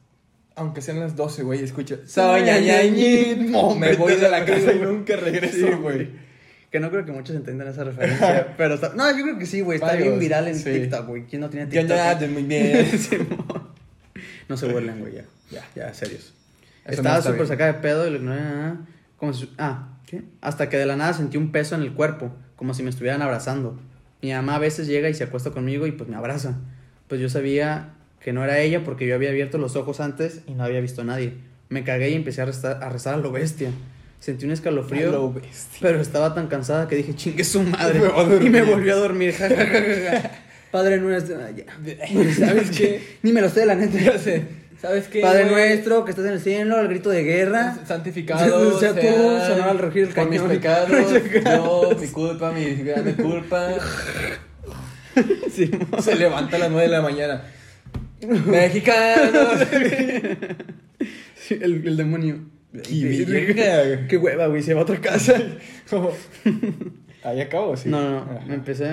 Aunque sean las 12, güey, escucho. Soy ñañañi. Me voy de la casa y nunca regreso, Sí, güey. Que no creo que muchos entiendan esa referencia. pero está... No, yo creo que sí, güey. Está Varios, bien viral en sí. TikTok, güey. ¿Quién no tiene TikTok? ya, ya, muy bien. No se burlen, güey, ya. Ya. Ya, serios. Eso no Estaba súper bien. sacada de pedo y lo ignoré. Como si... Ah, ¿qué? Hasta que de la nada sentí un peso en el cuerpo, como si me estuvieran abrazando. Mi mamá a veces llega y se acuesta conmigo y pues me abraza. Pues yo sabía que no era ella porque yo había abierto los ojos antes y no había visto a nadie. Me cagué y empecé a rezar a, rezar a lo bestia. Sentí un escalofrío, pero estaba tan cansada que dije, chingue su madre. Me y me volví a dormir. ja, ja, ja, ja, ja. Padre nuestro. ah. ¿Sabes qué? Ni me lo sé, la neta. Sé. ¿Sabes qué? Padre güey? nuestro, que estás en el cielo, el grito de guerra. Santificado Sea tú, sonaba el rugir del por mis pecados, yo, mi culpa, mi grande culpa. Sí, Se levanta a las 9 de la mañana. Mexicanos. sí, el, el demonio. Qué. Qué hueva, güey, se va a otra casa. Como- Ahí acabo, sí. No, no, no. Me empecé.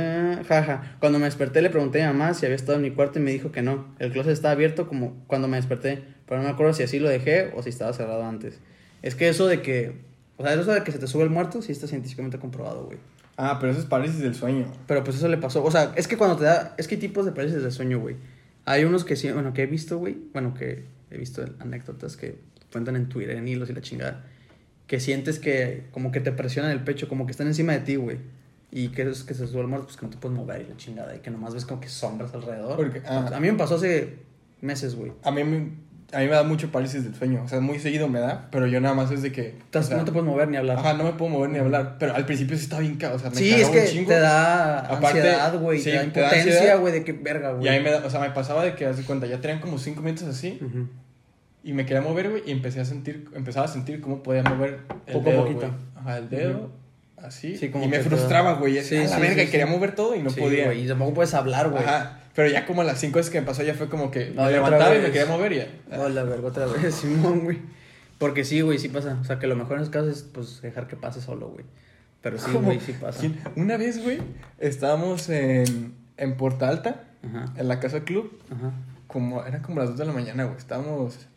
Jaja. Cuando me desperté le pregunté a mi mamá si había estado en mi cuarto y me dijo que no. El closet estaba abierto como cuando me desperté. Pero no me acuerdo si así lo dejé o si estaba cerrado antes. Es que eso de que. O sea, eso de que se te sube el muerto sí está científicamente comprobado, güey. Ah, pero eso es parálisis del sueño. Pero pues eso le pasó. O sea, es que cuando te da. Es que hay tipos de parálisis del sueño, güey. Hay unos que sí. Bueno, que he visto, güey. Bueno, que he visto anécdotas que cuentan en Twitter, en hilos y la chingada. Que sientes que. Como que te presionan el pecho, como que están encima de ti, güey. Y que es que se muerto, pues que no te puedes mover y la chingada. Y que nomás ves como que sombras alrededor. Porque- ah. A mí me pasó hace meses, güey. A mí, me- a mí me da mucho parálisis del sueño. O sea, muy seguido me da, pero yo nada más es de que. O sea, no te puedes mover ni hablar. Ajá, no me puedo mover ni hablar. Pero al principio sí estaba bien. O sea, me sí, es un que chingo. te da Aparte, ansiedad, güey. sí, te da te da impotencia, güey, de que verga, güey. Y ahí me da, o sea, me pasaba de que, haz de cuenta, ya tenían como cinco minutos así. Ujú. Y me quería mover, güey, y empecé a sentir, empezaba a sentir cómo podía mover el Poco a dedo, poquito. Ajá, el dedo, así. Sí, como y me frustraba, güey. Sí, Sí, a la sí, verga, y quería mover todo y no Sí, podía. y tampoco puedes hablar, güey. Ajá. Pero ya como a las cinco veces que me pasó, ya fue como que No, me levantaba y me quería mover y ya. Hola, verga, otra vez, Simón, güey. Porque sí, güey, sí pasa. O sea, que lo mejor en esos casos es, pues, dejar que pase solo, güey. Pero sí, güey, sí pasa. ¿Quién? Una vez, güey, estábamos en, en Porta Alta, Ajá, en la casa club, ajá. como, era como las 2 de la mañana, güey. Estábamos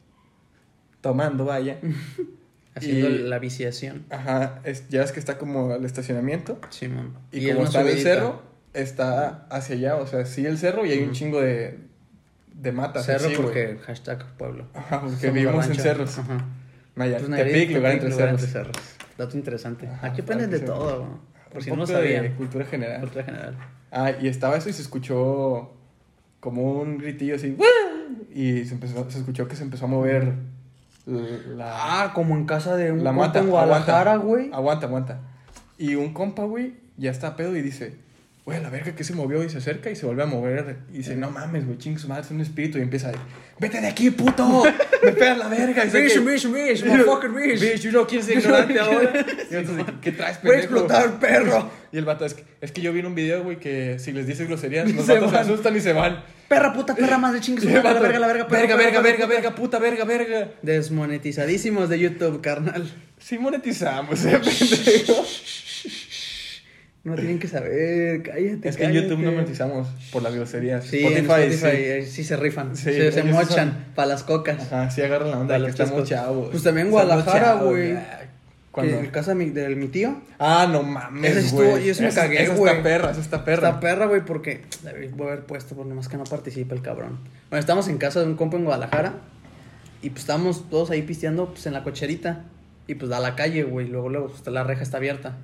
tomando, vaya. Haciendo Y- la viciación. Ajá, es, ya es que está como el estacionamiento. Simón. Y, es como está en el subidita. cerro, está hacia allá, o sea, sí el cerro y hay un chingo de, de matas. Cerro así, porque hashtag pueblo. Ajá, porque Somos vivimos en cerros. Ajá. Pues, Tepic, lugar entre lugar cerros. entre cerros. Dato interesante. Ajá, Aquí que de todo, güey. Por Un si no poco de sabían. cultura general. Cultura general. Ah, y estaba eso y se escuchó como un gritillo así. Y se, empezó, se escuchó que se empezó a mover la, Ah, como en casa de un la compa mata. en Guadalajara, güey. Aguanta, aguanta. Y un compa, güey, ya está a pedo y dice, güey, la verga que se movió y se acerca y se vuelve a mover. Y dice, no mames, güey, ching su madre, es un espíritu. Y empieza a vete de aquí, puto. Me pegas la verga. Y sé Bitch, que- bitch, bitch, motherfucking bitch. Bitch, you know quién es ignorante ahora. Y entonces, ¿qué traes, Voy a pendejo? explotar, perro. Y el vato, es que, es que yo vi en un video, güey, que si les dices groserías, los Se vatos se asustan y se van. Perra, puta, perra, madre, chingue su Y el madre, la verga, la verga, perro, verga, verga, verga, verga, puta, verga, verga. Desmonetizadísimos de YouTube, carnal. Sí monetizamos, eh, pendejo. No tienen que saber, cállate. Es que en. YouTube no monetizamos por las groserías. Sí, en Spotify, Spotify sí. eh, sí, se rifan. Sí, se, se mochan son- para las cocas. Ajá, sí agarran la onda de que estamos chavos. Pues también Guadalajara, güey. ¿Cuándo? en casa de mi, de mi tío. Ah, no mames, Ese estuvo- yo me Esa- cagué, esa güey. está perra, esa está perra. Esta perra, güey, porque voy a haber puesto, por más que no participa el cabrón. Bueno, estamos en casa de un compa en Guadalajara. Y pues estábamos todos ahí pisteando pues, en la cocherita. Y pues da a la calle, güey. Luego, luego, pues, la reja está abierta.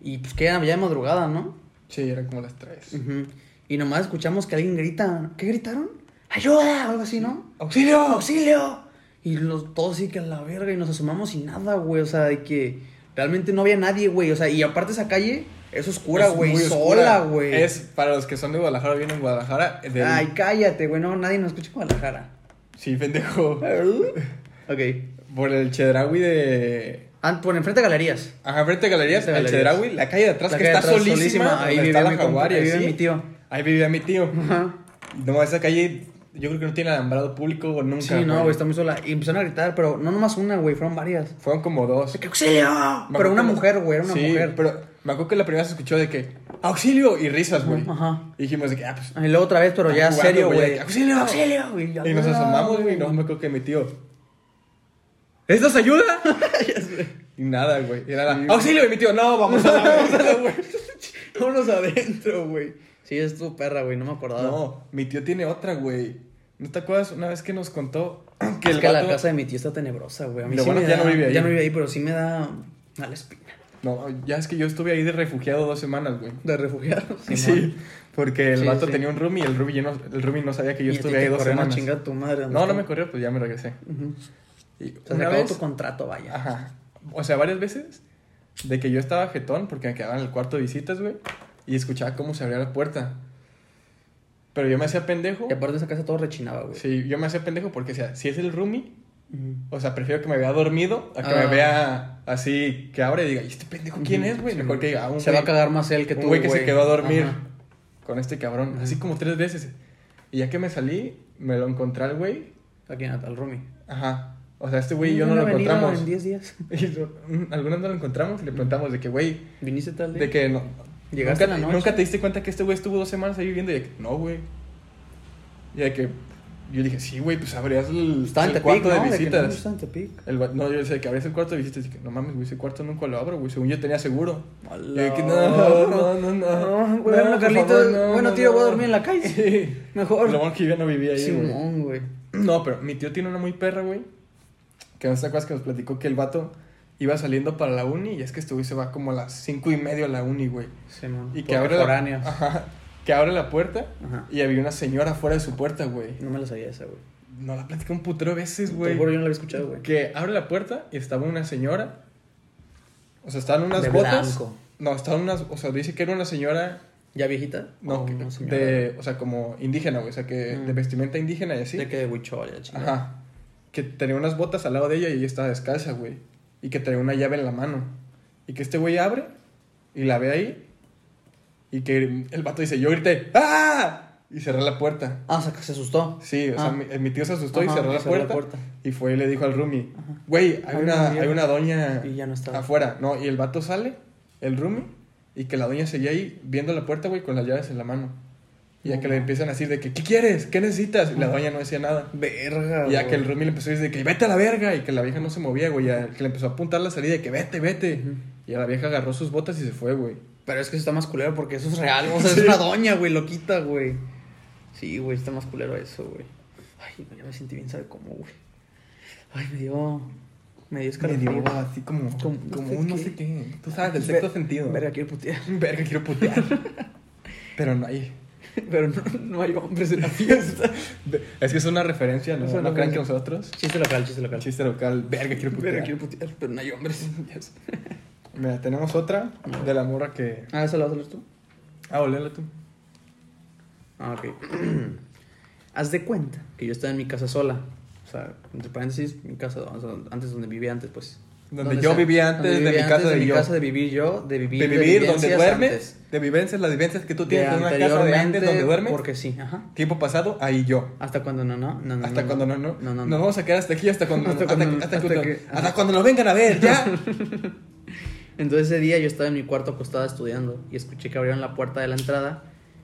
Y pues que ya de madrugada, ¿no? Sí, eran como las tres. Y nomás escuchamos que alguien grita. ¿Qué gritaron? ¡Ayuda! O algo así, ¿no? ¡Auxilio! ¡Auxilio! Y los, todos sí que a la verga. Y nos asomamos y nada, güey. O sea, de que realmente no había nadie, güey. O sea, y aparte esa calle es oscura, güey. Sola, güey. Es para los que son de Guadalajara, vienen en Guadalajara. del- Ay, cállate, güey. No, nadie nos escucha en Guadalajara. Sí, pendejo. ok. Por el Chedraui de. Ah, por enfrente de galerías. Ajá, frente a Galerías, el Galerías. Chedraui, la calle de atrás La que de está atrás, solísima. solísima, ahí vivía está mi la compa, Jaguar y ahí vivía mi tío. Ahí vivía mi tío. Ajá. No, esa calle yo creo que no tiene alambrado público nunca. Sí, no, güey, está muy sola. Y empezaron a gritar, pero no nomás una, güey, fueron varias. Fueron como dos. ¡Que auxilio! Me Pero una que- mujer, güey, era una sí, mujer. pero me acuerdo que la primera se escuchó de que auxilio y risas, güey. Ajá. Y dijimos de que, ah, pues. Y luego otra vez, pero ya Jugando, serio, güey. ¡Auxilio! ¡Auxilio! güey, Y nos asomamos, güey, y no me acuerdo que mi tío. ¿Estas ayuda? y nada, güey. Y nada. Sí. ¡Auxilio! Y mi tío, no, vamos a la güey. Vámonos adentro, güey. Sí, es tu perra, güey, no me acordaba. No, mi tío tiene otra, güey. ¿No te acuerdas una vez que nos contó que es el que la casa de mi tío está tenebrosa, güey. A mí Lo sí bueno me que ya no vive ahí. Ya no vive ahí, pero sí me da mala espina. No, ya es que yo estuve ahí de refugiado dos semanas, güey. De refugiados. Sí, porque el Sí, vato sí. tenía un roomie y el roomie, no, el roomie no sabía que yo a estuve ahí dos a semanas. a tu madre. ¿dónde No, no me corrió, pues ya me regresé. Ujú. Y O sea, se acabó vez, tu contrato, vaya. ajá, o sea, varias veces de que yo estaba jetón porque me quedaba en el cuarto de visitas, güey, y escuchaba cómo se abría la puerta. Pero yo me hacía pendejo. Y aparte de esa casa todo rechinaba, güey. Sí, yo me hacía pendejo porque, o sea, si es el roomie, Ujú. o sea, prefiero que me vea dormido a que Ah. me vea así, que abre y diga, ¿y este pendejo quién Ujú, es, güey? sí, Mejor que diga, ah, un Se va a cagar más él que tú, un güey que se quedó a dormir Ajá. con este cabrón. Ujú. Así como tres veces. Y ya que me salí, me lo encontré al güey. ¿A quién? Al Rumi. Ajá. O sea, este güey y yo no lo encontramos. En 10 días. Y mm, algunas no lo encontramos y le preguntamos de que, güey, ¿Viniste tal día? de que no. ¿Llegaste nunca, en la noche? nunca te diste cuenta que este güey estuvo dos semanas ahí viviendo y de que, no, güey. Y de que yo dije, sí, güey, pues abrías el, Tepic, cuarto ¿no? de visitas. no. El no, yo decía que abrías el cuarto de visitas y que, no mames, güey, ese cuarto nunca lo abro, güey. Según yo tenía seguro. Y de que, no, no, no, no. No, güey, no, bueno, no, tío, voy a dormir en la calle. Sí. Mejor. Lo bueno que yo no vivía ahí, güey. No, pero mi tío tiene una muy perra, güey. Que no te acuerdas que nos platicó que el vato iba saliendo para la uni y es que este güey se va como a las cinco y media a la uni, güey. Simón. Y que abre la, ajá, que abre la puerta Ajá. y había una señora fuera de su puerta, güey. No me la sabía esa, güey. No la platicé un putero de veces, güey. yo no la había escuchado, güey. Que abre la puerta y estaba una señora. O sea, estaban unas De botas. blanco. No, estaban unas. O sea, dice que era una señora. ¿Ya viejita? No, ¿O que- de. O sea, como indígena, güey. O sea, que Mm. de vestimenta indígena y así. De que de huichol. Ajá. Que tenía unas botas al lado de ella y ella estaba descalza, güey. Y que traía una llave en la mano. Y que este güey abre y la ve ahí. Y que el vato dice, yo grité, ¡ah! Y cerré la puerta. Ah, o sea, que se asustó. Sí, o sea, Ah. mi, mi tío se asustó y cerró la, cerró la puerta. Y fue y le dijo al roomie, güey, hay Hay una, hay una doña Y ya no afuera. No, y el vato sale, el roomie, y que la doña seguía ahí viendo la puerta, güey, con las llaves en la mano. Y ya que le empiezan a decir de que, ¿qué quieres? ¿Qué necesitas? Y la doña no decía nada. Verga, Y ya que el roomie le empezó a decir de que vete a la verga y que la vieja no se movía, güey. Ya que le empezó a apuntar la salida de que vete, vete. Ujú. Y a la vieja agarró sus botas y se fue, güey. Pero es que eso está más culero porque eso es real. O sea, Sí. es una doña, güey, loquita, güey. Sí, güey, está más culero eso, güey. Ay, ya me sentí bien, ¿sabe cómo, güey? Ay, me dio. Me dio Me escalofrío. dio así como, Como- un no sé qué. Tú sabes, del sexto sentido. Verga, quiero putear. Verga, quiero putear. Pero no hay. Pero no, no hay hombres en la fiesta. Es que es una referencia, ¿no? Una ¿No crean que nosotros? chiste local, chiste local. Chiste local. Verga, quiero putear. Verga, quiero putear, pero no hay hombres. Yes. Mira, tenemos otra de la morra que. Ah, ¿esa la vas a leer tú? Ah, oléla tú. Ah, ok. Haz de cuenta que yo estaba en mi casa sola. O sea, entre paréntesis, mi casa, o antes donde vivía antes, pues. Donde yo sea- vivía antes donde de mi casa antes de mi yo. casa de vivir yo, de vivir, De vivir, donde duermes. antes. De vivencias, las vivencias que tú De tienes en una casa de antes donde duermes. Porque sí, ajá. Tiempo pasado, ahí yo. Hasta cuando no, no, no, no. Hasta cuando no, no. No, no, Nos no. vamos a quedar hasta aquí, hasta cuando. Hasta hasta, cuando- hasta hasta cuando- que- hasta ajá. cuando nos vengan a ver, ya. Entonces ese día yo estaba en mi cuarto acostada estudiando y escuché que abrieron la puerta de la entrada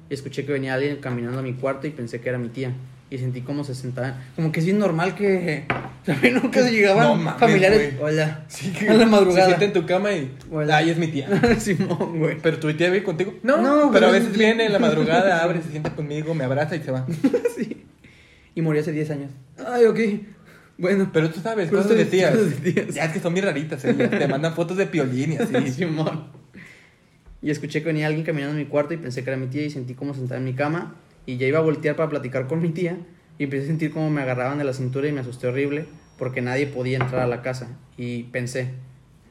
y escuché que venía alguien caminando a mi cuarto y pensé que era mi tía. Y sentí como se sentaban. Como que es bien normal que también nunca se llegaban No mames, familiares. güey. Hola. Sí, que A la madrugada. Se sienta en tu cama y. Hola. Ay, es mi tía. Simón, güey. Pero tu tía vive contigo. No, No, pero a veces viene en la madrugada, abre, se sienta conmigo, me abraza y se va. sí. Y murió hace 10 años. Ay, ok. Bueno. Pero tú sabes, Pero cosas de tías. cosas de tías. Ya es que son bien raritas ellas. Te mandan fotos de piolín y así. Simón. Y escuché que venía alguien caminando en mi cuarto y pensé que era mi tía y sentí como sentada en mi cama y ya iba a voltear para platicar con mi tía y empecé a sentir como me agarraban de la cintura y me asusté horrible porque nadie podía entrar a la casa y pensé,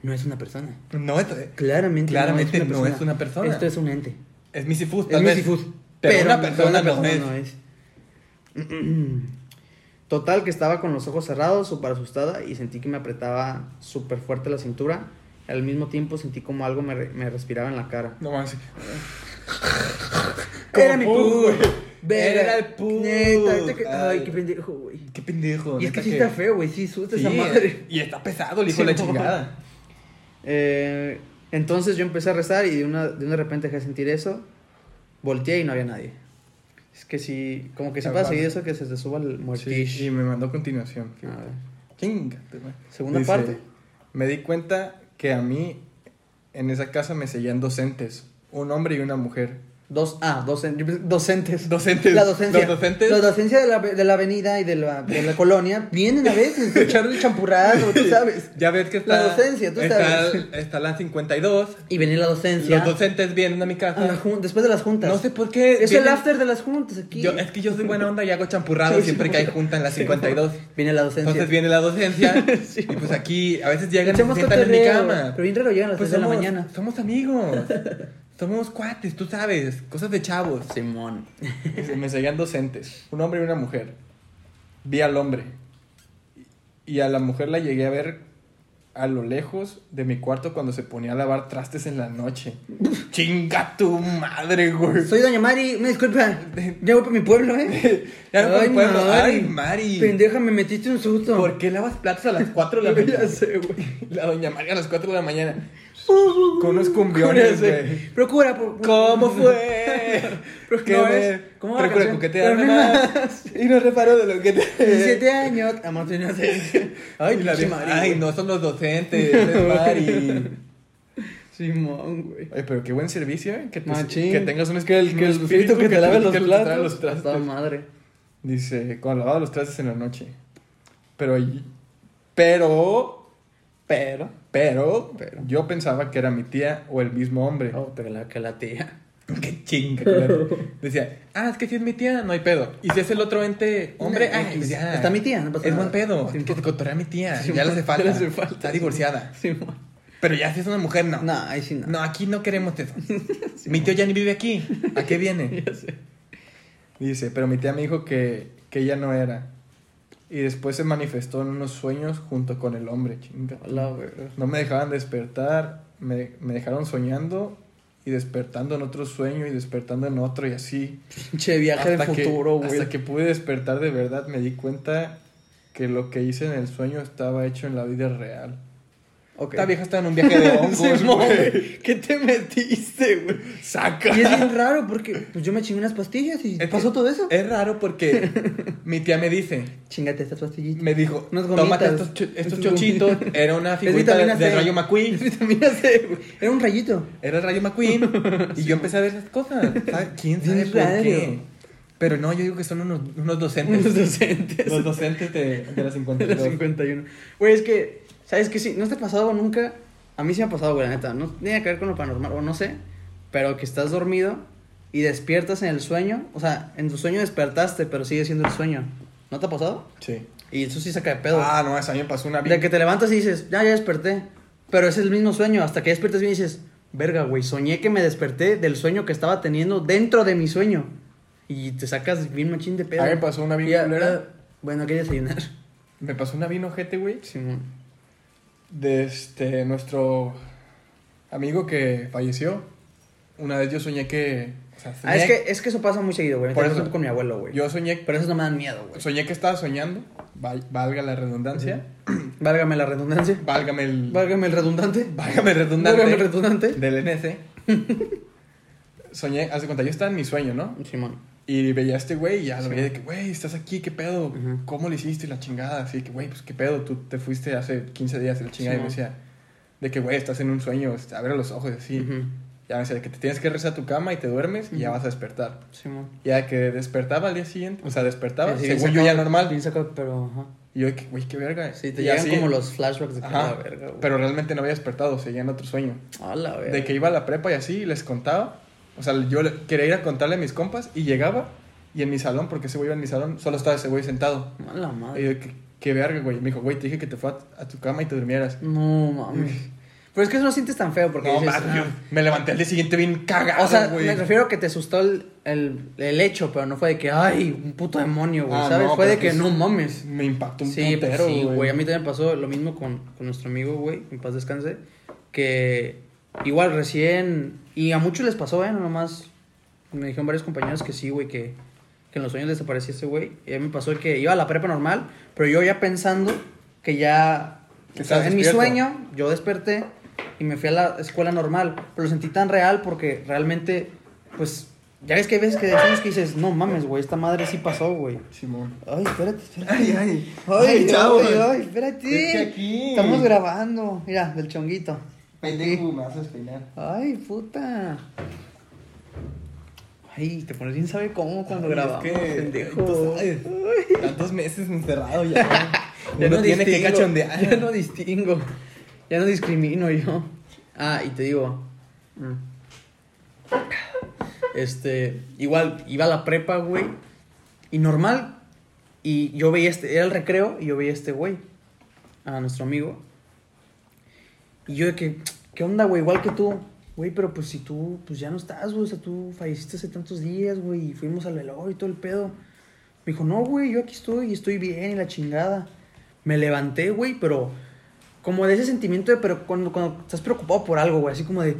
no es una persona. No, es, Claramente, Claramente no, es una, no es una persona. Esto es un ente. es Missy Food, Es tal vez. Food. Pero, una persona, no es. no es. Total, que estaba con los ojos cerrados, súper asustada y sentí que me apretaba súper fuerte la cintura. Al mismo tiempo sentí como algo me, me respiraba en la cara. No más. Era mi pu, güey. Era el pu. Neta, te- ay, qué pendejo, güey. Qué pendejo. Y es que sí está feo, güey. Sí, Sí, esa madre. Y está pesado el hijo la Sí, chingada. Eh, entonces yo empecé a rezar y de una, de una repente dejé de sentir eso. Volteé y no había nadie. Es que sí, como que sí Ah, pasa seguir eso que se te suba el Sí, muertish. y me mandó continuación. A ver. Chingate, güey. Segunda Dice, parte. Me di cuenta que a mí en esa casa me seguían docentes, un hombre y una mujer. Dos, ah, docen- docentes. Docentes. La docencia. Los docentes. La docencia de la, de la avenida y de la, de la colonia vienen a veces a echar el champurrado, tú sabes. Ya ves que está. La docencia, tú está, sabes. Está la 52. Y viene la docencia. Los docentes vienen a mi a casa. la jun- después de las juntas. No sé por qué. Es el vienen- after de las juntas aquí. Yo, es que yo soy buena onda y hago champurrado siempre que hay junta en la 52. Viene la docencia. Entonces viene la docencia. Sí, y pues aquí a veces llegan y se sientan en mi cama. Pero bien raro llegan a las Pues 3 de la mañana. somos amigos. Somos cuates, tú sabes. Cosas de chavos. Simón. Y Me seguían docentes, un hombre y una mujer. Vi al hombre. Y a la mujer la llegué a ver a lo lejos de mi cuarto cuando se ponía a lavar trastes en la noche. Chinga tu madre, güey. Soy Doña Mari, me disculpa. Ya voy para mi pueblo, ¿eh? Ya no para mi pueblo. Ay, Mari. Pendeja, me metiste un susto. ¿Por qué lavas platos a las 4 de la mañana? Ya sé, güey. La doña María a las 4 de la mañana. Con unos cumbiones, güey. Procura. por- ¿Cómo fue? ¿Qué no es- ¿cómo va Procura coquetearme más. Y no reparo de lo que te... 17 años. Amor, tenía. Ay, la vieja. Ay, no son los docentes, es. Simón, güey. Oye, pero qué buen servicio, ¿eh? Que, te- que tengas un, es Que el, que el espíritu que te lave los que te platos. lave los trastes. Toda madre. Dice, cuando lavaba los trastes en la noche. Pero, pero, Pero. Pero, Pero. yo pensaba que era mi tía o el mismo hombre. Oh, pero la que la tía. Qué chinga. Decía, ah, es que si es mi tía, no hay pedo. Y si es el otro ente, hombre, ay, X. pues ya. Está mi tía, no pasa Es nada. buen pedo. Sí, que te cotorrea mi tía. Sí, ya le hace falta. le hace falta, Está sí. divorciada. Simón. Pero ya si es una mujer, no. No, ahí sí no. No, aquí no queremos eso. Mi tío ya ni vive aquí. ¿A qué viene? Ya sé. Dice, pero mi tía me dijo que, que ella no era. Y después se manifestó en unos sueños junto con el hombre. Chinga. No me dejaban despertar, me, me dejaron soñando y despertando en otro sueño y despertando en otro y así. Pinche viaje Hasta que- futuro, güey. Hasta que pude despertar de verdad me di cuenta que lo que hice en el sueño estaba hecho en la vida real. Ok. Esta vieja está en un viaje de hongos, güey. ¿Qué te metiste, güey? Saca. Y es bien raro porque pues yo me chingué unas pastillas y Es pasó todo eso. Es raro porque mi tía me dice, Chingate estas pastillitas. me dijo, Unas gomitas. tómate estos, cho- estos Estos chochitos. Era una Es figurita de. Rayo Es McQueen. vitamina C, güey. Era un rayito. Era el Rayo McQueen. y yo empecé a ver esas cosas. ¿Sabe? ¿Quién sabe por raro. qué? Pero no, yo digo que son unos, unos docentes. Unos docentes. Los docentes de, de la De la 52. 51. Güey, es que, ¿sabes qué? Sí, no te ha pasado nunca. A mí sí me ha pasado, güey, la neta. No tiene que ver con lo paranormal, o no sé. Pero que estás dormido y despiertas en el sueño. O sea, en tu sueño despertaste, pero sigue siendo el sueño. ¿No te ha pasado? Sí. Y eso sí saca de pedo. Ah, no, esa a mí me pasó una de que te levantas y dices, ya, ya desperté. Pero es el mismo sueño. Hasta que despiertas bien y dices, verga, güey, soñé que me desperté del sueño que estaba teniendo dentro de mi sueño. Y te sacas bien machín de pedo. A mí me pasó una bien culera. Bueno, quería desayunar. Me pasó una bien ojete, güey. Simón. De este, nuestro amigo que falleció. Una vez yo soñé que. o sea, Ah, es que, es que eso pasa muy seguido, güey. Por eso- eso con mi abuelo, güey. Yo soñé, Pero esos no me dan miedo, güey. soñé que estaba soñando. val- Valga la redundancia. Válgame la redundancia. Válgame el. Válgame el redundante. Válgame redundante. Válgame el redundante. Del NS. soñé, hace cuenta, yo estaba en mi sueño, ¿no? Simón. Y veía a este güey y ya lo Sí. veía de que, güey, estás aquí, ¿qué pedo? Ujú. ¿Cómo le hiciste la chingada? Así que, güey, pues qué pedo, tú te fuiste hace 15 días y la chingada. Sí, y me decía, de que, güey, estás en un sueño, abre los ojos así. Ujú. Ya me decía, de que te tienes que rezar a tu cama y te duermes y ya vas a despertar. Simón. Ya que despertaba al día siguiente, o sea, despertaba, Sí, según yo sacado- ya normal. Bien sacado, pero ajá. Y yo, de güey, qué verga. Sí, te Y llegan así- como los flashbacks de que Ajá, la verga, güey. pero realmente no había despertado, seguía en otro sueño. A la verga. De que iba a la prepa y así, y les contaba. O sea, yo quería ir a contarle a mis compas y llegaba. Y en mi salón, porque ese güey iba en mi salón, solo estaba ese güey sentado. A la Y madre. yo, ¿qué, qué verga, güey. Me dijo, güey, te dije que te fue a, tu cama y te durmieras. No mames. Pero es que eso no sientes tan feo porque No, dices, yo ah. me levanté al día siguiente bien cagado, O sea, güey. me refiero a que te asustó el, el, el hecho, pero no fue de que, ay, un puto demonio, güey, Ah, ¿sabes? no, fue de que pues, no mames. Me impactó un Sí, pues putero, sí, güey. A mí también pasó lo mismo con, con nuestro amigo, güey, en paz descanse, que igual recién, y a muchos les pasó, ¿eh? No nomás, me dijeron varios compañeros que sí, güey, que, que en los sueños desaparecía ese güey. Y a mí me pasó que iba a la prepa normal, pero yo ya pensando que ya, Que o sea, en mi sueño, yo desperté y me fui a la escuela normal, pero lo sentí tan real porque realmente, pues, ya ves que hay veces que decimos que dices, no mames, güey, esta madre sí pasó, güey. Simón. Ay, espérate, espérate. Ay, ay. Ay, Ay, chavos. ay, ay, espérate. Es que aquí. Estamos grabando. Mira, del chonguito. Pendejo, me haces peinar. Ay, puta. Ay, te pones bien sabe cómo cuando Ay, es grabamos, que, pendejo. tú sabes, Tantos meses encerrado ya. Ya Uno no tiene que distingo, cachondear. Ya no distingo. Ya no discrimino yo. Ah, y te digo. Este, igual iba a la prepa, güey. Y normal. Y yo veía este, era el recreo y yo veía a este güey. A nuestro amigo. Y yo de que, ¿qué onda, güey? Igual que tú. Güey, pero pues si tú, pues ya no estás, güey. O sea, tú falleciste hace tantos días, güey. Y fuimos al velorio y todo el pedo. Me dijo, no, güey, yo aquí estoy y estoy bien y la chingada. Me levanté, güey, pero como de ese sentimiento de, pero cuando, cuando estás preocupado por algo, güey, así como de...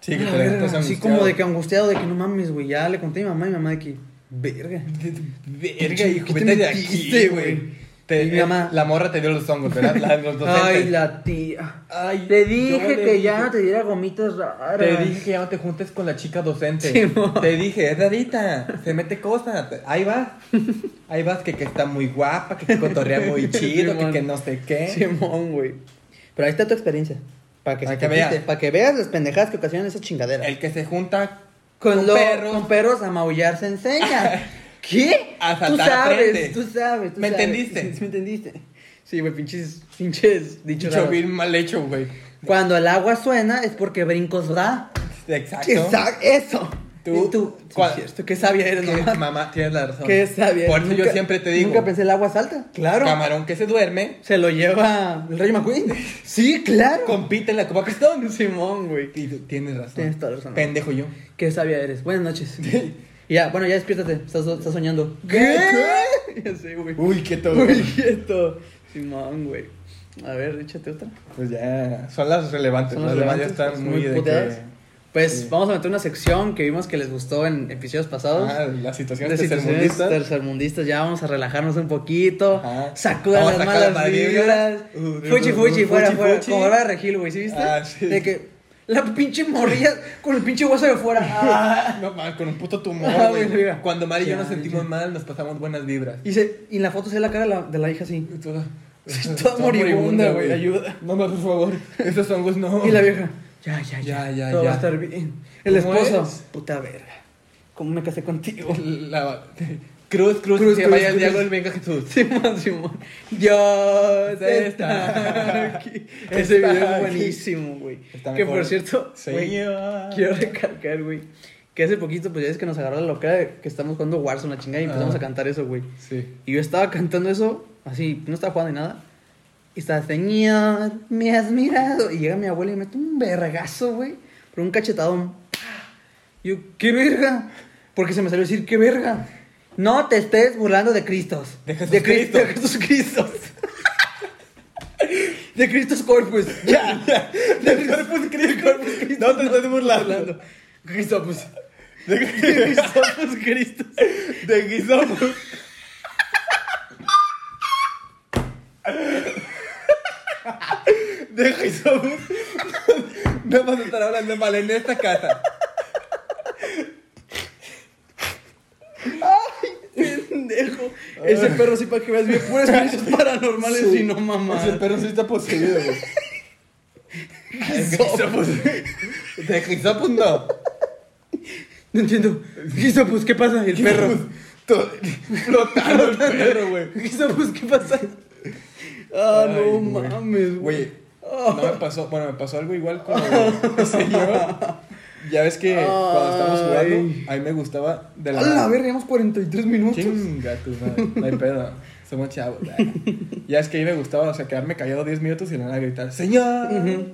Sí, que "Ah, te verga", Así como de que angustiado, de que no mames, güey. Ya le conté a mi mamá y mi mamá de que, verga. Verga, hijo, ¿Qué te vete de aquí, güey? Te- mi eh, mamá- La morra te dio los hongos, ¿verdad? La, los docentes. Ay, la tía. Ay, Te dije que dije- ya no te diera gomitas raras. Te dije que ya no te juntes con la chica docente. Sí, te dije, es rarita, se mete cosas. Ahí vas. Ahí vas, que, que está muy guapa, que, que cotorrea muy chido, que, que no sé qué. Simón, güey. Pero ahí está tu experiencia. Para que, Para que veas. Para que veas las pendejadas que ocasionan esa chingadera. El que se junta Con, con lo- perros. con perros a maullar se enseña. ¿Qué? A tú saltar sabes, aprende. tú sabes. tú ¿Me sabes. entendiste? Sí, ¿Me entendiste? Sí, güey, pinches, pinches. Dicho raros. bien mal hecho, güey. Cuando el agua suena es porque brincos da. Exacto. Exacto, eso. Tú- tú, sí, ¿cuál? cierto, qué sabia eres, Que- mamá. mamá, tienes la razón. Qué sabia Por eso yo siempre te digo. Nunca pensé el agua salta. Claro. Camarón que se duerme, Se lo lleva el Rey McQueen. Sí, claro. compite en la Copa Pistón. Simón, güey. Y tú tienes razón. Tienes toda la razón. Pendejo yo. Qué sabia eres. Buenas noches. Y ya, bueno, ya despiértate. Estás, estás soñando. ¿Qué? Ya sé, güey. Uy, qué todo. Uy, quieto. Simón, güey. A ver, échate otra. Pues ya, son las relevantes. Son las demás ya relevantes, están muy muy, de. Pues Sí. vamos a meter una sección que vimos que les gustó en episodios pasados. Ah, las situaciones tercermundistas. tercermundistas. Ya vamos a relajarnos un poquito. Sacudan Vamos las malas las vibras. Uh, Fuchi, uh, fuchi, uh, fuera, fuchi, fuera. fuchi. Como hora de Regil, güey, ¿sí viste? Ah, sí. De que la pinche morrilla con el pinche hueso de fuera. Ah. No mal, con un puto tumor, Ah, güey. Cuando Mari y yo nos sentimos ya. mal, nos pasamos buenas vibras. Y, se, y en la foto se ve la cara de la, de la hija así. Toda, toda moribunda, güey, ayuda. No, no, por favor. Esos hongos no. Y la vieja, ya, ya, ya, Ya, ya, todo ya. va a estar bien. El ¿Cómo esposo, es? puta verga. ¿Cómo me casé contigo? La... Cruz, cruz, Cruz, que cruz, vaya el diablo venga Jesús. Simón, Simón. Dios Está aquí. Ese Está video es buenísimo, güey. Que por cierto, güey, quiero recalcar, güey. Que hace poquito, pues ya es que nos agarró la loca de que estamos jugando Warzone, la chingada, y empezamos Ah. a cantar eso, güey. Sí. Y yo estaba cantando eso, así, no estaba jugando ni nada. Y estaba, Señor, me has mirado. Y llega mi abuela y me mete un vergazo, güey. Pero un cachetadón. Y yo, ¿qué verga? Porque se me salió decir, ¿qué verga? No te estés burlando de Cristos. De Jesús de Cris- Cristo. De Jesús Cristos. de Cristos Corpus. Ya. De Corpus Cristo. No te estés burlando. Cristopus. De Cristopus Cristos. De guisamos. De Jesús. No vas a estar hablando mal en esta casa. Pendejo. Ese perro sí para que veas bien puras experiencias paranormales Sí. y no mamá. Ese perro sí está poseído, güey. De Jesopus no. No entiendo. Gisopus, ¿qué pasa? El perro. Todo- Flotando el perro, güey. Gisopus, ¿qué pasa? Ah, Ay, no mames, Güey, no me pasó, bueno, me pasó algo igual con el señor. Ya ves que cuando estábamos jugando, Ay. a mí me gustaba de la. A la verga, llevamos 43 minutos. Chinga tu madre, no hay pedo. Somos chavos. Ya es que a mí me gustaba, o sea, quedarme callado 10 minutos y nada gritar, ¡Señor! Ujú.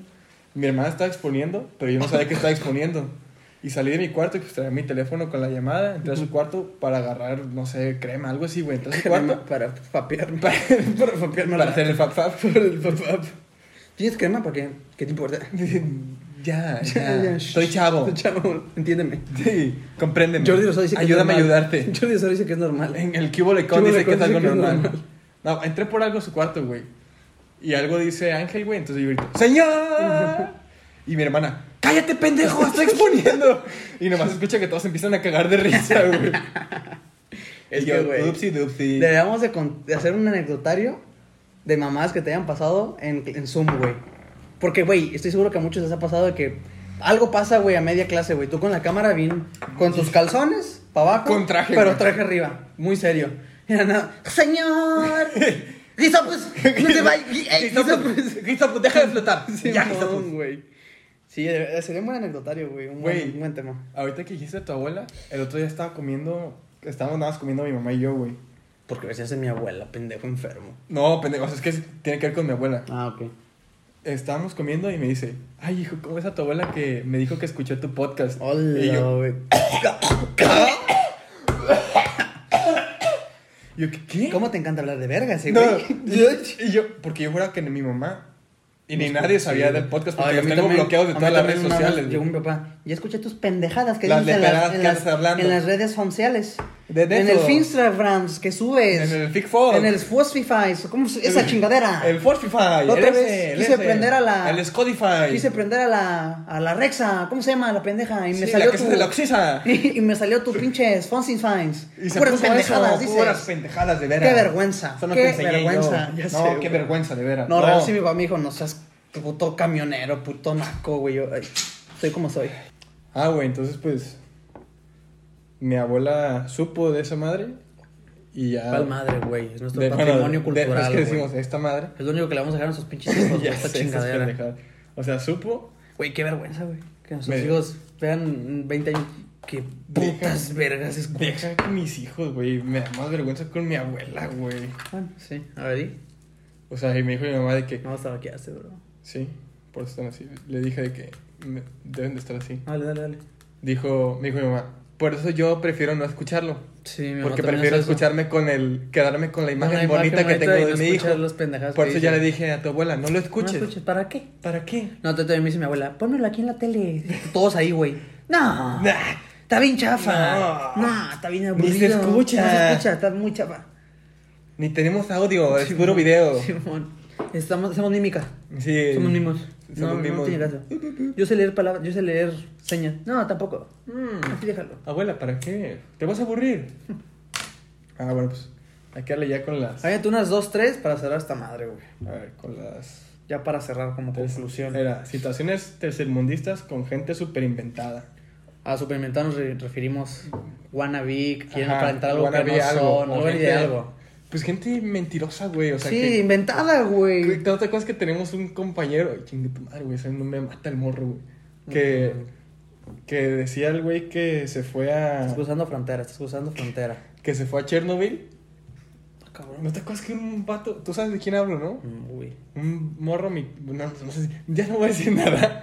Mi hermana estaba exponiendo, pero yo no sabía que estaba exponiendo. Y salí de mi cuarto y pues traía mi teléfono con la llamada, entré a su cuarto para agarrar, no sé, crema, algo así, güey. Entré a su cuarto para papearme. para, Para papearme para hacer el fap fap. Para el papap. ¿Tienes crema para qué? ¿Qué te importa? Ya, Ya, ya. Estoy chavo. Estoy chavo, entiéndeme. Sí, compréndeme. Jordi Rosado dice que Ayúdame a es normal. ayudarte. Jordi Rosado dice que es normal. En el cubo le Cubo dice Lecon que es algo normal. normal. No, entré por algo a su cuarto, güey. Y algo dice Ángel, güey. Entonces yo grito, ¡Señor! Y mi hermana, ¡cállate, pendejo! ¡Estoy exponiendo! y nomás escucha que todos empiezan a cagar de risa, güey. Es que, yo, güey, Upsi dupsi. Deberíamos de, hacer un anecdotario de mamás que te hayan pasado en, en Zoom, güey. Porque, güey, estoy seguro que a muchos les ha pasado de que algo pasa, güey, a media clase, güey. Tú con la cámara bien, con tus calzones para abajo. Con traje, Pero güey. traje arriba. Muy serio. Era nada. ¡Señor! ¡Guisopus! ¡No te vayas! Guisopus, deja de flotar. Sí, ya, Guisopus. güey. Sí, sería un buen anecdotario, güey. Un Güey. buen, un buen tema. Ahorita que dijiste a tu abuela, el otro día estaba comiendo. Estábamos nada más comiendo mi mamá y yo, güey. Porque decías de mi abuela, pendejo enfermo. No, pendejo, o sea, es que tiene que ver con mi abuela. Ah, ok. Estábamos comiendo y me dice, ay, hijo, ¿cómo es a tu abuela que me dijo que escuchó tu podcast? y Hola, yo, güey. yo, ¿qué? ¿Cómo te encanta hablar de verga ese No, güey? y yo, porque yo juraba que ni mi mamá y ni nadie sabía del podcast porque Ay, los tengo también- bloqueados de todas las redes sociales. Llegó mi papá. Ya escuché tus pendejadas que Las dices en las, en, las, en las redes sociales. De en eso. el Finstagram que subes. En el Figfog. En el Spotify. ¿Cómo se- esa El- chingadera? El Fortify. El otra ese, vez el quise ese. prender a la- El Scodify. Quise prender a la, a la Rexa. ¿Cómo se llama la pendeja? Y me Sí, salió la que tu. es de la Oxisa. y me salió tu pinche Fonsi Fines. Y se Puras pendejadas, eso, dices. puras pendejadas, de veras. Qué vergüenza, Son lo qué vergüenza, ya no, sé, qué vergüenza, de veras. No, real, sí, mi papá me dijo, no seas puto camionero, puto naco, güey. Yo, ay, soy como soy. Ah, güey, entonces pues. Mi abuela supo de esa madre. Y ya. ¿Cuál madre, güey? Es nuestro de- bueno, patrimonio de- cultural. es que decimos, esta madre. Es lo único que le vamos a dejar a nuestros pinches hijos, Ya esta sé, chingadera. O sea, supo. Güey, qué vergüenza, güey. Que nuestros Me- hijos vean en 20 años. Qué putas vergas es Deja que mis hijos, güey. Me da más vergüenza con mi abuela, güey. Bueno, sí, a ver, di. O sea, y me dijo mi mamá de que. No, hasta aquí hace, bro. Sí, por eso están así. Le dije de que me- deben de estar así. Dale, dale, dale. Dijo, me dijo mi mamá, por eso yo prefiero no escucharlo. Sí, mi Porque prefiero escucharme con el, quedarme con la imagen bonita que tengo de no mi hijo. los Por eso ya le dije a tu abuela, no lo No escuches. escuches, ¿para qué? ¿Para qué? No, te también me dice mi abuela, pónmelo aquí en la tele. Todos ahí, güey. No. Nah. Está bien chafa. No. No, está bien Ni aburrido. se escucha. No se escucha, está muy chafa. Ni tenemos audio, es Simón, puro video. Simón. Estamos, hacemos mímica. Sí. Somos mimos. Somos no, mimos. no tiene caso. Yo sé leer palabras, yo sé leer señas. No, tampoco. Mm, así déjalo. Abuela, ¿para qué? ¿Te vas a aburrir? ah, bueno, pues hay que darle ya con las... Hágate unas dos, tres para cerrar esta madre, güey. A ver, con las... Ya para cerrar como conclusión. Era, situaciones tercermundistas con gente súper inventada. A superimentar nos re- referimos wannabe, que quieren aparentar algo que no algo, son, o gente- de algo. Pues gente mentirosa, güey. O sea, sí, que... inventada, güey. Güey, ¿No te acuerdas que tenemos un compañero? Ay, Chingue tu madre, güey. Ese no me mata el morro, güey. Que, que decía el güey que se fue Estás a. cruzando frontera, estás cruzando frontera. Que se fue a Chernobyl. Ah, Cabrón. ¿No te acuerdas que un vato. Tú sabes de quién hablo, ¿no? Mm, Güey. Un morro, mi. No, no sé si. Ya no voy a decir nada.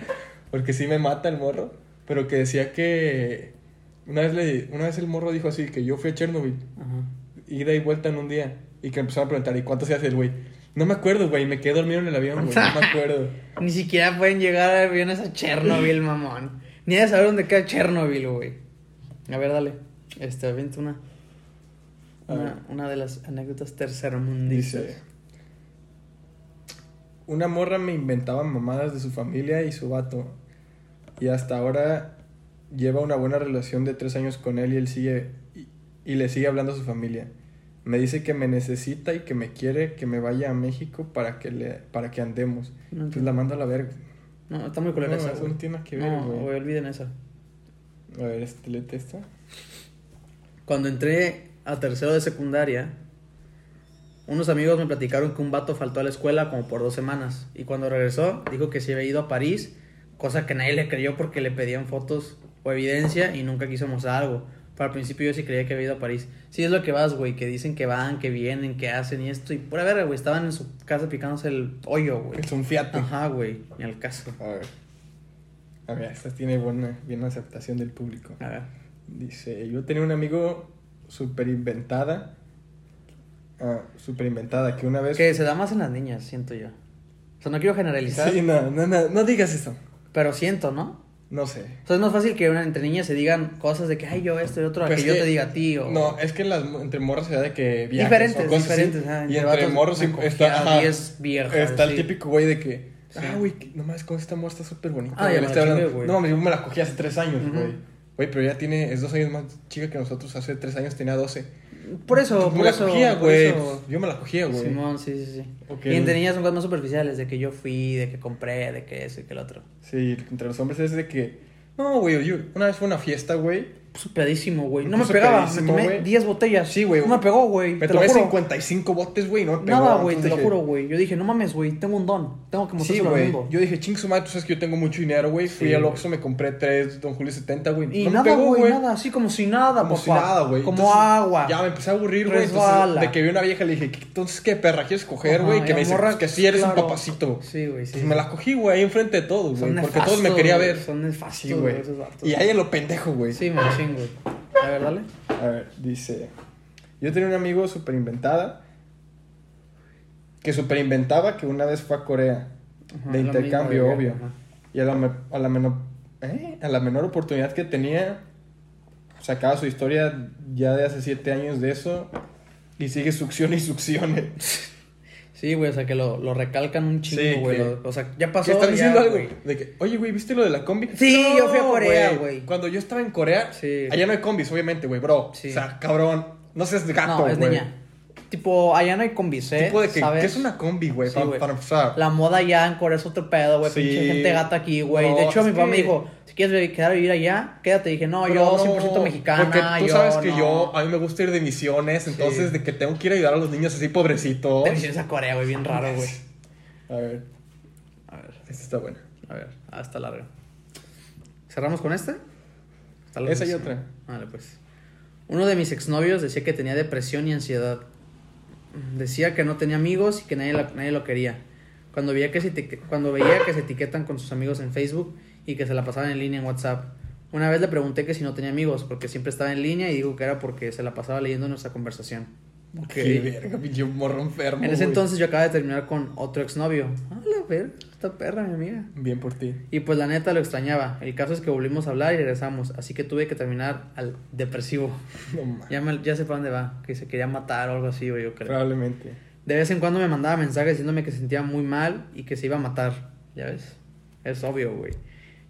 Porque sí me mata el morro. Pero que decía que. Una vez, le, una vez el morro dijo así: que yo fui a Chernobyl. Ajá. Ida y vuelta en un día. Y que empezaron a preguntar, ¿y cuánto se hace el güey? No me acuerdo, güey, me quedé dormido en el avión, güey, no me acuerdo. Ni siquiera pueden llegar a aviones a Chernobyl, mamón. Ni a saber dónde queda Chernobyl, güey. A ver, dale. Este, avienta una. Una, una de las anécdotas tercermundistas. Dice, una morra me inventaba mamadas de su familia y su vato. Y hasta ahora lleva una buena relación de tres años con él y él sigue y, y le sigue hablando a su familia. Me dice que me necesita y que me quiere que me vaya a México para que le para que andemos. No Pues la mando a la verga. No, está muy culera No, esa, eso no tiene que ver, güey. olviden eso. A ver, este lete esta. Cuando entré a tercero de secundaria, unos amigos me platicaron que un vato faltó a la escuela como por dos semanas. Y cuando regresó, dijo que se había ido a París, cosa que nadie le creyó porque le pedían fotos o evidencia y nunca quiso mostrar algo. Pero al principio yo sí creía que había ido a París. Sí, es lo que vas, güey, que dicen que van, que vienen, que hacen y esto. Y pura verga, güey, estaban en su casa picándose el hoyo, güey. Es un fiato. Ajá, güey, ni al caso. A ver. A ver, esta tiene buena, buena aceptación del público. A ver. Dice, yo tenía un amigo súper inventada. Ah, súper inventada, que una vez... Que se da más en las niñas, siento yo. O sea, no quiero generalizar, Sí, no, no, no, no digas eso. pero siento, ¿no? No sé. O sea, es más fácil que una, entre niñas se digan cosas de que, ay, yo esto y otro, a Pues que yo que- te diga a ti. O... No, es que las, entre morros se da de que viajes diferentes, o cosas así, diferentes. ajá, y entre morros está, 10 viejas. está el sí. típico güey de que... Sí. Ah, güey, que- no mames, con esta morra está súper bonita. Ah, güey, ya me la hablando. güey. No yo me la cogí hace tres años, Ujú. güey. Güey, pero ya tiene, es dos años más chica que nosotros, hace tres años tenía 12. Por eso, me por la eso. cogía, por eso. Yo me la cogía, güey. Simón, sí, sí, sí. Ok. Y entre niñas son cosas más superficiales, de que yo fui, de que compré, de que eso y que el otro. Sí, entre los hombres es de que. No, güey, yo una vez fue a una fiesta, güey. Puso pedísimo, güey. No me pegaba, me tomé güey. 10 botellas. Sí, güey. No me pegó, güey. Me te lo tomé juro. 55 botes, güey, no me pegó. Nada, güey, te entonces lo dije, juro, güey. Yo dije, no mames, güey, tengo un don. Tengo que Sí, mostrárselo al mundo. Yo dije, ching su madre, tú sabes que yo tengo mucho dinero, güey. Fui Sí, al. Oxxo, me compré tres Don Julio 70, güey. Y no nada, güey, nada, así como si nada, Como papá. si nada, güey. Como Entonces, agua. Ya me empecé a aburrir, güey. De que vi una vieja le dije, entonces, ¿qué perra quieres coger, güey? Que me dice, pues, que sí eres un papacito. Sí, güey, sí. Pues me la cogí, güey, ahí enfrente de todos, güey. Porque todos me quería ver. Son Sí, güey. Y a ella lo pendejo, güey. Sí, machín, A ver, dale. A ver, dice. Yo tenía un amigo súper inventada. Que súper inventaba que una vez fue a Corea. Ajá, de intercambio, mismo, obvio. ajá. Y a la, a, la menor, ¿eh? a la menor oportunidad que tenía, sacaba su historia ya de hace siete años de eso. Y sigue succión y succione. Sí, güey, o sea, que lo, lo recalcan un chingo, güey. O sea, ya pasó. Que están ya, diciendo algo güey. de que, oye, güey, ¿viste lo de la combi? Sí, yo fui a Corea, güey. Cuando yo estaba en Corea, Sí. allá no hay combis, obviamente, güey, bro. Sí. O sea, cabrón, no seas gato, No, es güey. niña. Tipo, allá no hay combis, ¿eh? Tipo de que, ¿sabes? ¿qué es una combi, güey? Sí, para, empezar. La moda ya en Corea es otro pedo, güey. Sí. Pinche gente gata aquí, güey. No, de hecho, mi papá que- me dijo, si quieres quedar a vivir allá, quédate. dije, no, Pero yo no, 100% mexicana. Porque tú yo sabes que no. yo, a mí me gusta ir de misiones, entonces de que tengo que ir a ayudar a los niños así pobrecitos. Te vienes a Corea, güey, bien raro, güey. A ver, A ver, esta está buena. a ver. Ah, está larga. ¿Cerramos con esta? Esa y otra. Vale, pues. Uno de mis exnovios decía que tenía depresión y ansiedad. Decía que no tenía amigos y que nadie, nadie lo quería. Cuando veía, que se cuando veía que se etiquetan con sus amigos en Facebook y que se la pasaban en línea en WhatsApp. Una vez le pregunté que si no tenía amigos, porque siempre estaba en línea y dijo que era porque se la pasaba leyendo nuestra conversación. Ok. Qué verga, pinche morro enfermo. En ese güey. entonces yo acababa de terminar con otro exnovio. Ah, la verga, esta perra, mi amiga. Bien por ti. Y pues la neta lo extrañaba. El caso es que volvimos a hablar y regresamos. Así que tuve que terminar al depresivo. No mames. Ya, me- ya sé para dónde va. Que se quería matar o algo así, güey, yo creo. Probablemente. De vez en cuando me mandaba mensajes diciéndome que se sentía muy mal y que se iba a matar. ¿Ya ves? Es obvio, güey.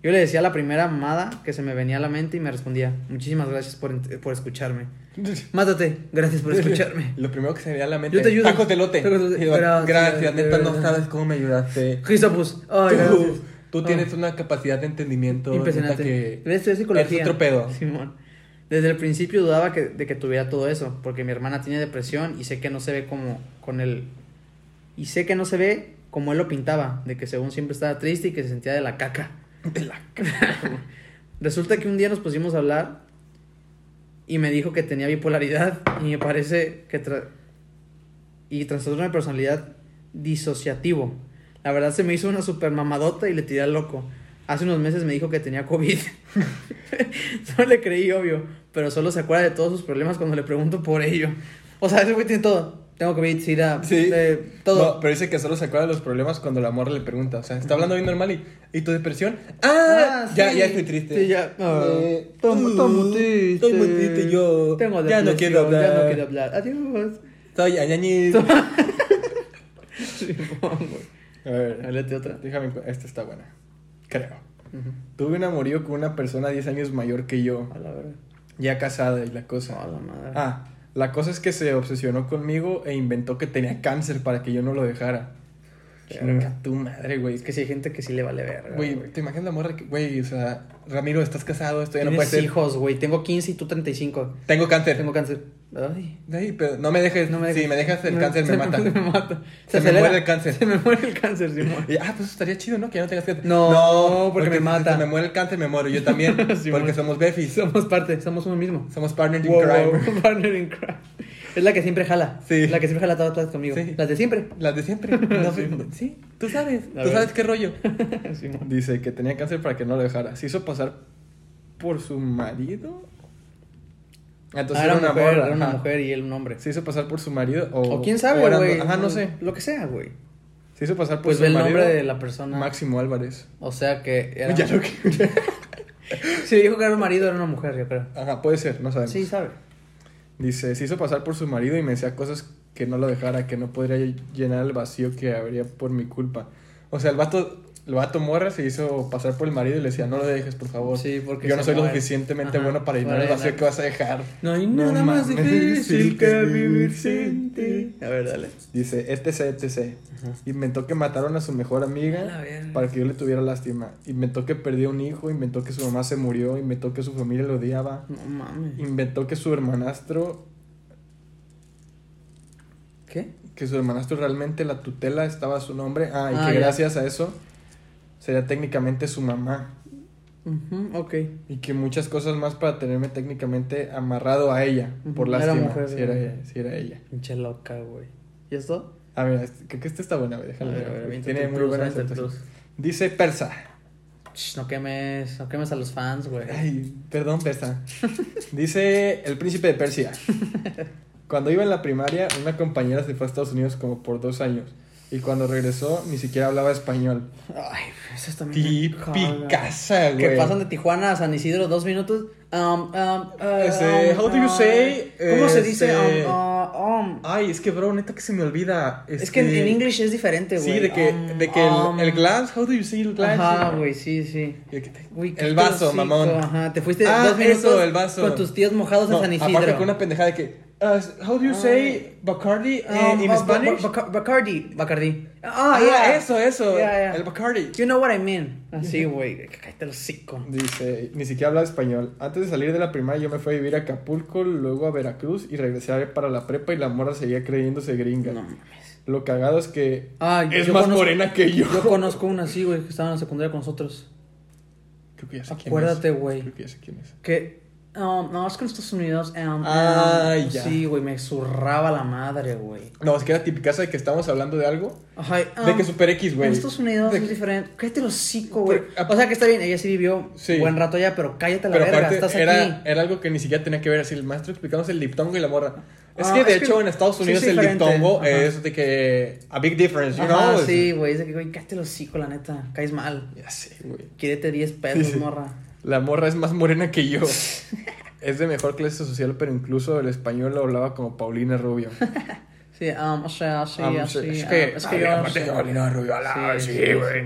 Yo le decía la primera mamada que se me venía a la mente y me respondía, muchísimas gracias por, por escucharme. Mátate, gracias por escucharme. Lo primero que se me viene a la mente. Yo te ayudo. Tacos de lote. Tacos de elote. Y yo, Gracias, Gracias, neta, no sabes cómo me ayudaste. Christopus. Tú, tú Ah. tienes una capacidad de entendimiento. Impresionante. que ¿Ves? Estudié psicología. Es otro pedo. Simón. Desde el principio dudaba que, de que tuviera todo eso, porque mi hermana tiene depresión y sé que no se ve como con él. Y sé que no se ve como él lo pintaba, de que según siempre estaba triste y que se sentía de la caca. De la Resulta que un día nos pusimos a hablar y me dijo que tenía bipolaridad y me parece que tra- y trastorno de personalidad disociativo. La verdad se me hizo una super mamadota y le tiré al loco. Hace unos meses me dijo que tenía COVID. solo le creí, obvio, pero solo se acuerda de todos sus problemas cuando le pregunto por ello. O sea, ese güey tiene todo. Tengo COVID, SIDA, Sí. eh, todo. No, pero dice que solo se acuerda de los problemas cuando la morra le pregunta. O sea, está hablando bien normal y. ¿Y tu depresión? ¡Ah! Ah, ya, sí. ya estoy triste. Sí, ya. Ah, Eh, muy uh, triste. Estoy muy triste yo. Tengo ya no quiero hablar. Ya no quiero hablar. Adiós. Simón, güey. A ver, Háblate otra. déjame. Esta está buena. Creo. Tuve un amorío con una persona 10 años mayor que yo. A la verga. Ya casada y la cosa. A la madre. Ah, la cosa es que se obsesionó conmigo e inventó que tenía cáncer para que yo no lo dejara. Chinga tu madre, güey. Es que si hay gente que sí le vale verga. Güey, ¿te imaginas la morra que, güey, o sea, Ramiro, estás casado, esto ya no puede ser. hijos, güey. Tengo 15 y tú 35. Tengo cáncer. Tengo cáncer. Ay. Ay, pero no me dejes, No me si me dejas el cáncer me mata. Me mata. Se me muere el cáncer. Se me muere el cáncer, Simón. Y, ah, pues estaría chido, ¿no? Que ya no tengas cáncer. No, porque me si mata. Se me muere el cáncer, me muero. Yo también, porque somos befis. Somos parte, somos uno mismo. Somos partners in Wow, crime. wow, partner in crime. Es la que siempre jala. Sí. La que siempre jala todas, todas conmigo. Sí. Las de siempre. Las de siempre. No, Sí. sí, tú sabes. Tú ver. sabes qué rollo. Dice que tenía cáncer para que no lo dejara. Se hizo pasar por su marido. Entonces Ah, era, era una mujer, morra, era una ajá. mujer y él un hombre. Se hizo pasar por su marido o... O quién sabe, güey. Ajá, no sé. Lo que sea, güey. Se hizo pasar por Pues su ve el marido. nombre de la persona. Máximo Álvarez. O sea que era... Ya lo que... Si dijo que era un marido, era una mujer, yo creo. Ajá, puede ser, no sabemos. Sí, sabe. Dice, se hizo pasar por su marido y me decía cosas que no lo dejara, que no podría llenar el vacío que habría por mi culpa. O sea, el vato el vato morra se hizo pasar por el marido y le decía, no lo dejes, por favor. Sí, porque Yo no soy lo suficientemente Ajá, bueno para llenar para el vacío llenar. que vas a dejar. No hay No nada más mames, difícil que vivir sin ti. A ver, dale. Dice, etc, etc. Inventó que mataron a su mejor amiga para que yo le tuviera lástima. Inventó que perdió un hijo, inventó que su mamá se murió, inventó que su familia lo odiaba. No mames. Inventó que su hermanastro, ¿Qué? que su hermanastro realmente la tutela estaba a su nombre. Ah, y Ah, que ya. gracias a eso sería técnicamente su mamá. Ujú, ok. Y que muchas cosas más para tenerme técnicamente amarrado a ella. Por era lástima. mujer, si, era ella, si era ella. Pinche loca, güey. ¿Y esto? Ah, mira, este- creo que esta está buena, güey. Déjala ver, Tiene muy plus, buena aceptación. Dice Persa. Shh, no quemes, no quemes a los fans, güey. Ay, perdón, Persa. Dice el príncipe de Persia. Cuando iba en la primaria, una compañera se fue a Estados Unidos como por dos años. Y cuando regresó, ni siquiera hablaba español. Ay, eso caga. Típicaza, güey. Que pasan de Tijuana a San Isidro dos minutos. Um, um, uh, Ese, um, how do you uh, say, ¿Cómo se dice? este- Um, uh, um. Ay, es que, bro, neta que se me olvida. Es que en, en English es diferente, güey. Sí, de que, Um, de que el, um, el glass, how do you say el glass? Ajá, güey, sí, sí. Uy, el vaso, mamón. Ajá, te fuiste Ah, dos minutos eso, el vaso. con tus tíos mojados No, en San aparte Isidro. con una pendejada de que, uh, how do you say Bacardi eh, Um, in Spanish? Ba- Ba- Bacardi. Bacardi. Ah, Ah, yeah. eso, eso, Yeah, yeah. el Bacardi. You know what I mean. Así, güey. Que cállate el hocico. Dice, ni siquiera habla español. Antes de salir de la primaria yo me fui a vivir a Acapulco, luego a Veracruz y regresé a- para la prepa y la morra seguía creyéndose gringa. No mames. Lo cagado es que Ah, es yo más conozco- morena que yo. Yo conozco una así, güey, que estaba en la secundaria con nosotros. Creo que ya sé quién Acuérdate, güey. Creo que ya sé quién es. Que. Um, no, es que en Estados Unidos. um, um, ya. Sí, güey, me zurraba la madre, güey. No, es que era tipicaza de que estamos hablando de algo. Ajá. De um, que Super X, güey. En Estados Unidos De- es diferente. Cállate el hocico, güey. O sea que está bien, ella sí vivió Sí. buen rato allá, pero cállate la Pero verga, aparte estás era, aquí. era algo que ni siquiera tenía que ver así. El maestro explicándose el diptongo y la morra. Es Ah, que de es que hecho en Estados sí Unidos es el diptongo Ajá. es de que a big difference, you Ajá, know? sí, güey, es de que, güey, cállate el hocico, la neta. Caes mal. Ya sé, güey. Quírete 10 pesos, sí. morra. La morra es más morena que yo. es de mejor clase social, pero incluso el español lo hablaba como Paulina Rubio. Sí, um, o sea, sí, Ah, así. es ah, que- es que yo. aparte de Paulina Rubio, sí, güey.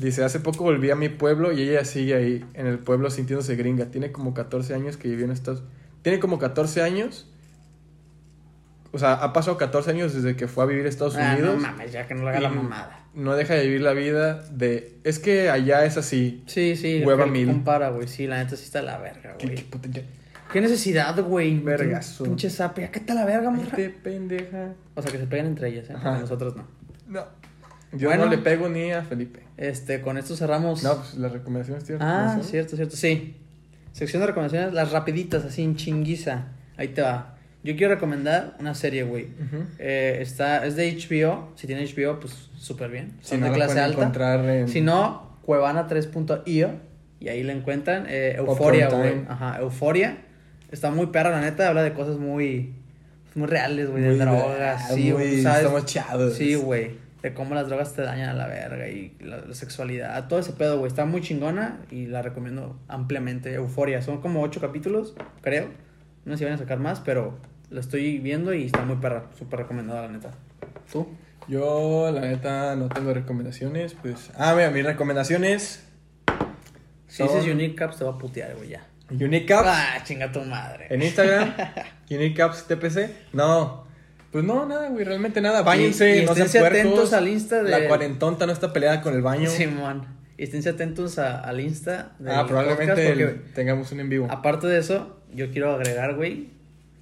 Dice, hace poco volví a mi pueblo y ella sigue ahí, en el pueblo sintiéndose gringa. Tiene como 14 años que vivió en Estados... Tiene como 14 años. O sea, ha pasado 14 años desde que fue a vivir a Estados Ah, Unidos. no mames, ya que no le haga la mamada. No deja de vivir la vida de... Es que allá es así. Sí, sí. Hueva mil. compara, güey. Sí, la neta sí está la verga, ¿Qué, güey. qué ¿Qué necesidad, güey? Vergazo. Pinche sape. ¿Ya qué está la verga, morra? Vete, pendeja. O sea, que se peguen entre ellas, ¿eh? Ajá. Nosotros no. No. Yo Bueno. no le pego ni a Felipe. Este, con esto cerramos. No, pues las recomendaciones tienen Ah, cierto, cierto, sí. Sección de recomendaciones, las rapiditas, así en chinguiza. Ahí te va. Yo quiero recomendar una serie, güey. Eh, está, es de HBO. Si tiene HBO, pues súper bien. Si Son no de clase alta. encontrar en... Si no, cuevana3.io. Y ahí la encuentran. Eh, Euforia, güey. Ajá, Euforia. Está muy perra, la neta. Habla de cosas muy, muy reales, güey. De drogas. Sí, güey. estamos chavos. Sí, güey. De cómo las drogas te dañan a la verga y la, la sexualidad. Todo ese pedo, güey. Está muy chingona y la recomiendo ampliamente. Euforia. Son como ocho capítulos, creo. No sé si van a sacar más, pero lo estoy viendo y está muy perra. Súper recomendada, la neta. ¿Tú? Yo, la neta, no tengo recomendaciones, pues... Ah, mira, mis recomendaciones... Si son dices Unique Caps, te va a putear, güey, ya. Unique Caps Ah, chinga tu madre. en Instagram, Unique Caps TPC. No, pues no, nada, güey, realmente nada. Báñense, Y- y no sean puercos. atentos al Insta de- La cuarentonta no está peleada con el baño. Simón. Y esténse atentos a- al Insta. del ah, probablemente podcast, porque el- tengamos un en vivo. Aparte de eso, yo quiero agregar, güey.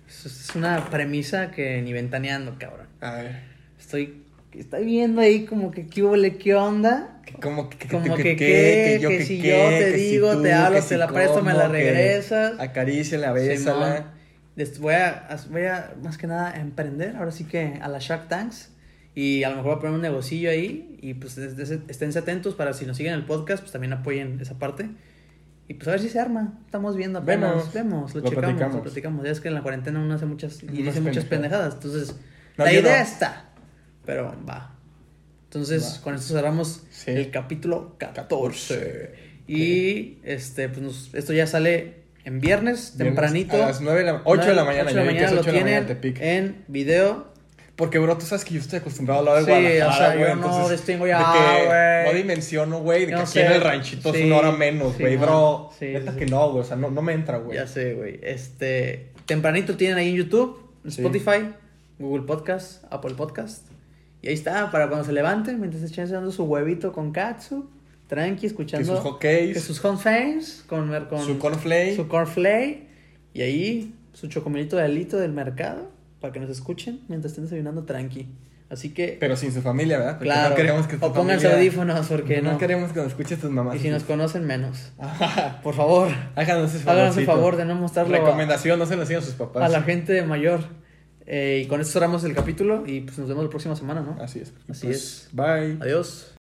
Es una premisa que ni ventaneando, cabrón. A ver, Estoy, estoy viendo ahí como que qué huele, qué onda. que como que, Como que, que, que, qué, que si yo te digo, te hablo, te la presto, me la regresas. Acaríciala, bésala. Des- Voy a, voy a, más que nada, emprender. Ahora sí que a la Shark Tanks. Y a lo mejor voy a poner un negocillo ahí. Y pues esténse atentos para si nos siguen el podcast, pues también apoyen esa parte. Y pues a ver si se arma. Estamos viendo apenas. Vemos. Vemos, lo, Lo checamos, platicamos. lo platicamos. Ya es que en la cuarentena uno hace muchas y Unas dice muchas pendejadas. Entonces, No, la idea no. está. Pero va. Entonces, Va. con esto cerramos Sí. el capítulo 14. 14. Y este, pues nos- esto ya sale en viernes, Viernes tempranito. A las 9 de la 8 de la mañana. Ocho de la mañana lo 8 de la mañana tienen Tepic. en video. Porque, bro, tú sabes que yo estoy acostumbrado a hablar de Sí, Guadalajara, o sea, güey, yo no distingo de ya, que güey. No dimensiono, güey, de que No aquí sé. en el ranchito Sí, es una hora menos, sí, güey, bro. Neta que no, güey, o sea, no, no me entra, güey. Ya sé, güey. Este, tempranito tienen ahí en YouTube. Spotify, Google Podcast, Apple Podcast. Y ahí está, para cuando se levanten, mientras estén echando su huevito con katsu, tranqui, Que escuchando sus hotcakes, que sus cornflakes, con, con su cornflake. su cornflake, y ahí su chocomilito de alito del mercado, para que nos escuchen mientras estén desayunando tranqui. Así que, Pero sin su familia, ¿verdad? Porque claro, no queremos que o pónganse familia- audífonos, porque no, no. queremos que nos escuches tus mamás. Y si nos conocen, menos. Ajá. Por favor, Háganos ese háganos el favor de no mostrarlo a- Recomendación, no se lo sigan a sus papás. a la gente mayor. Eh, y con esto cerramos el capítulo y pues nos vemos la próxima semana, ¿no? Así es. Así Pues, es. Bye. Adiós.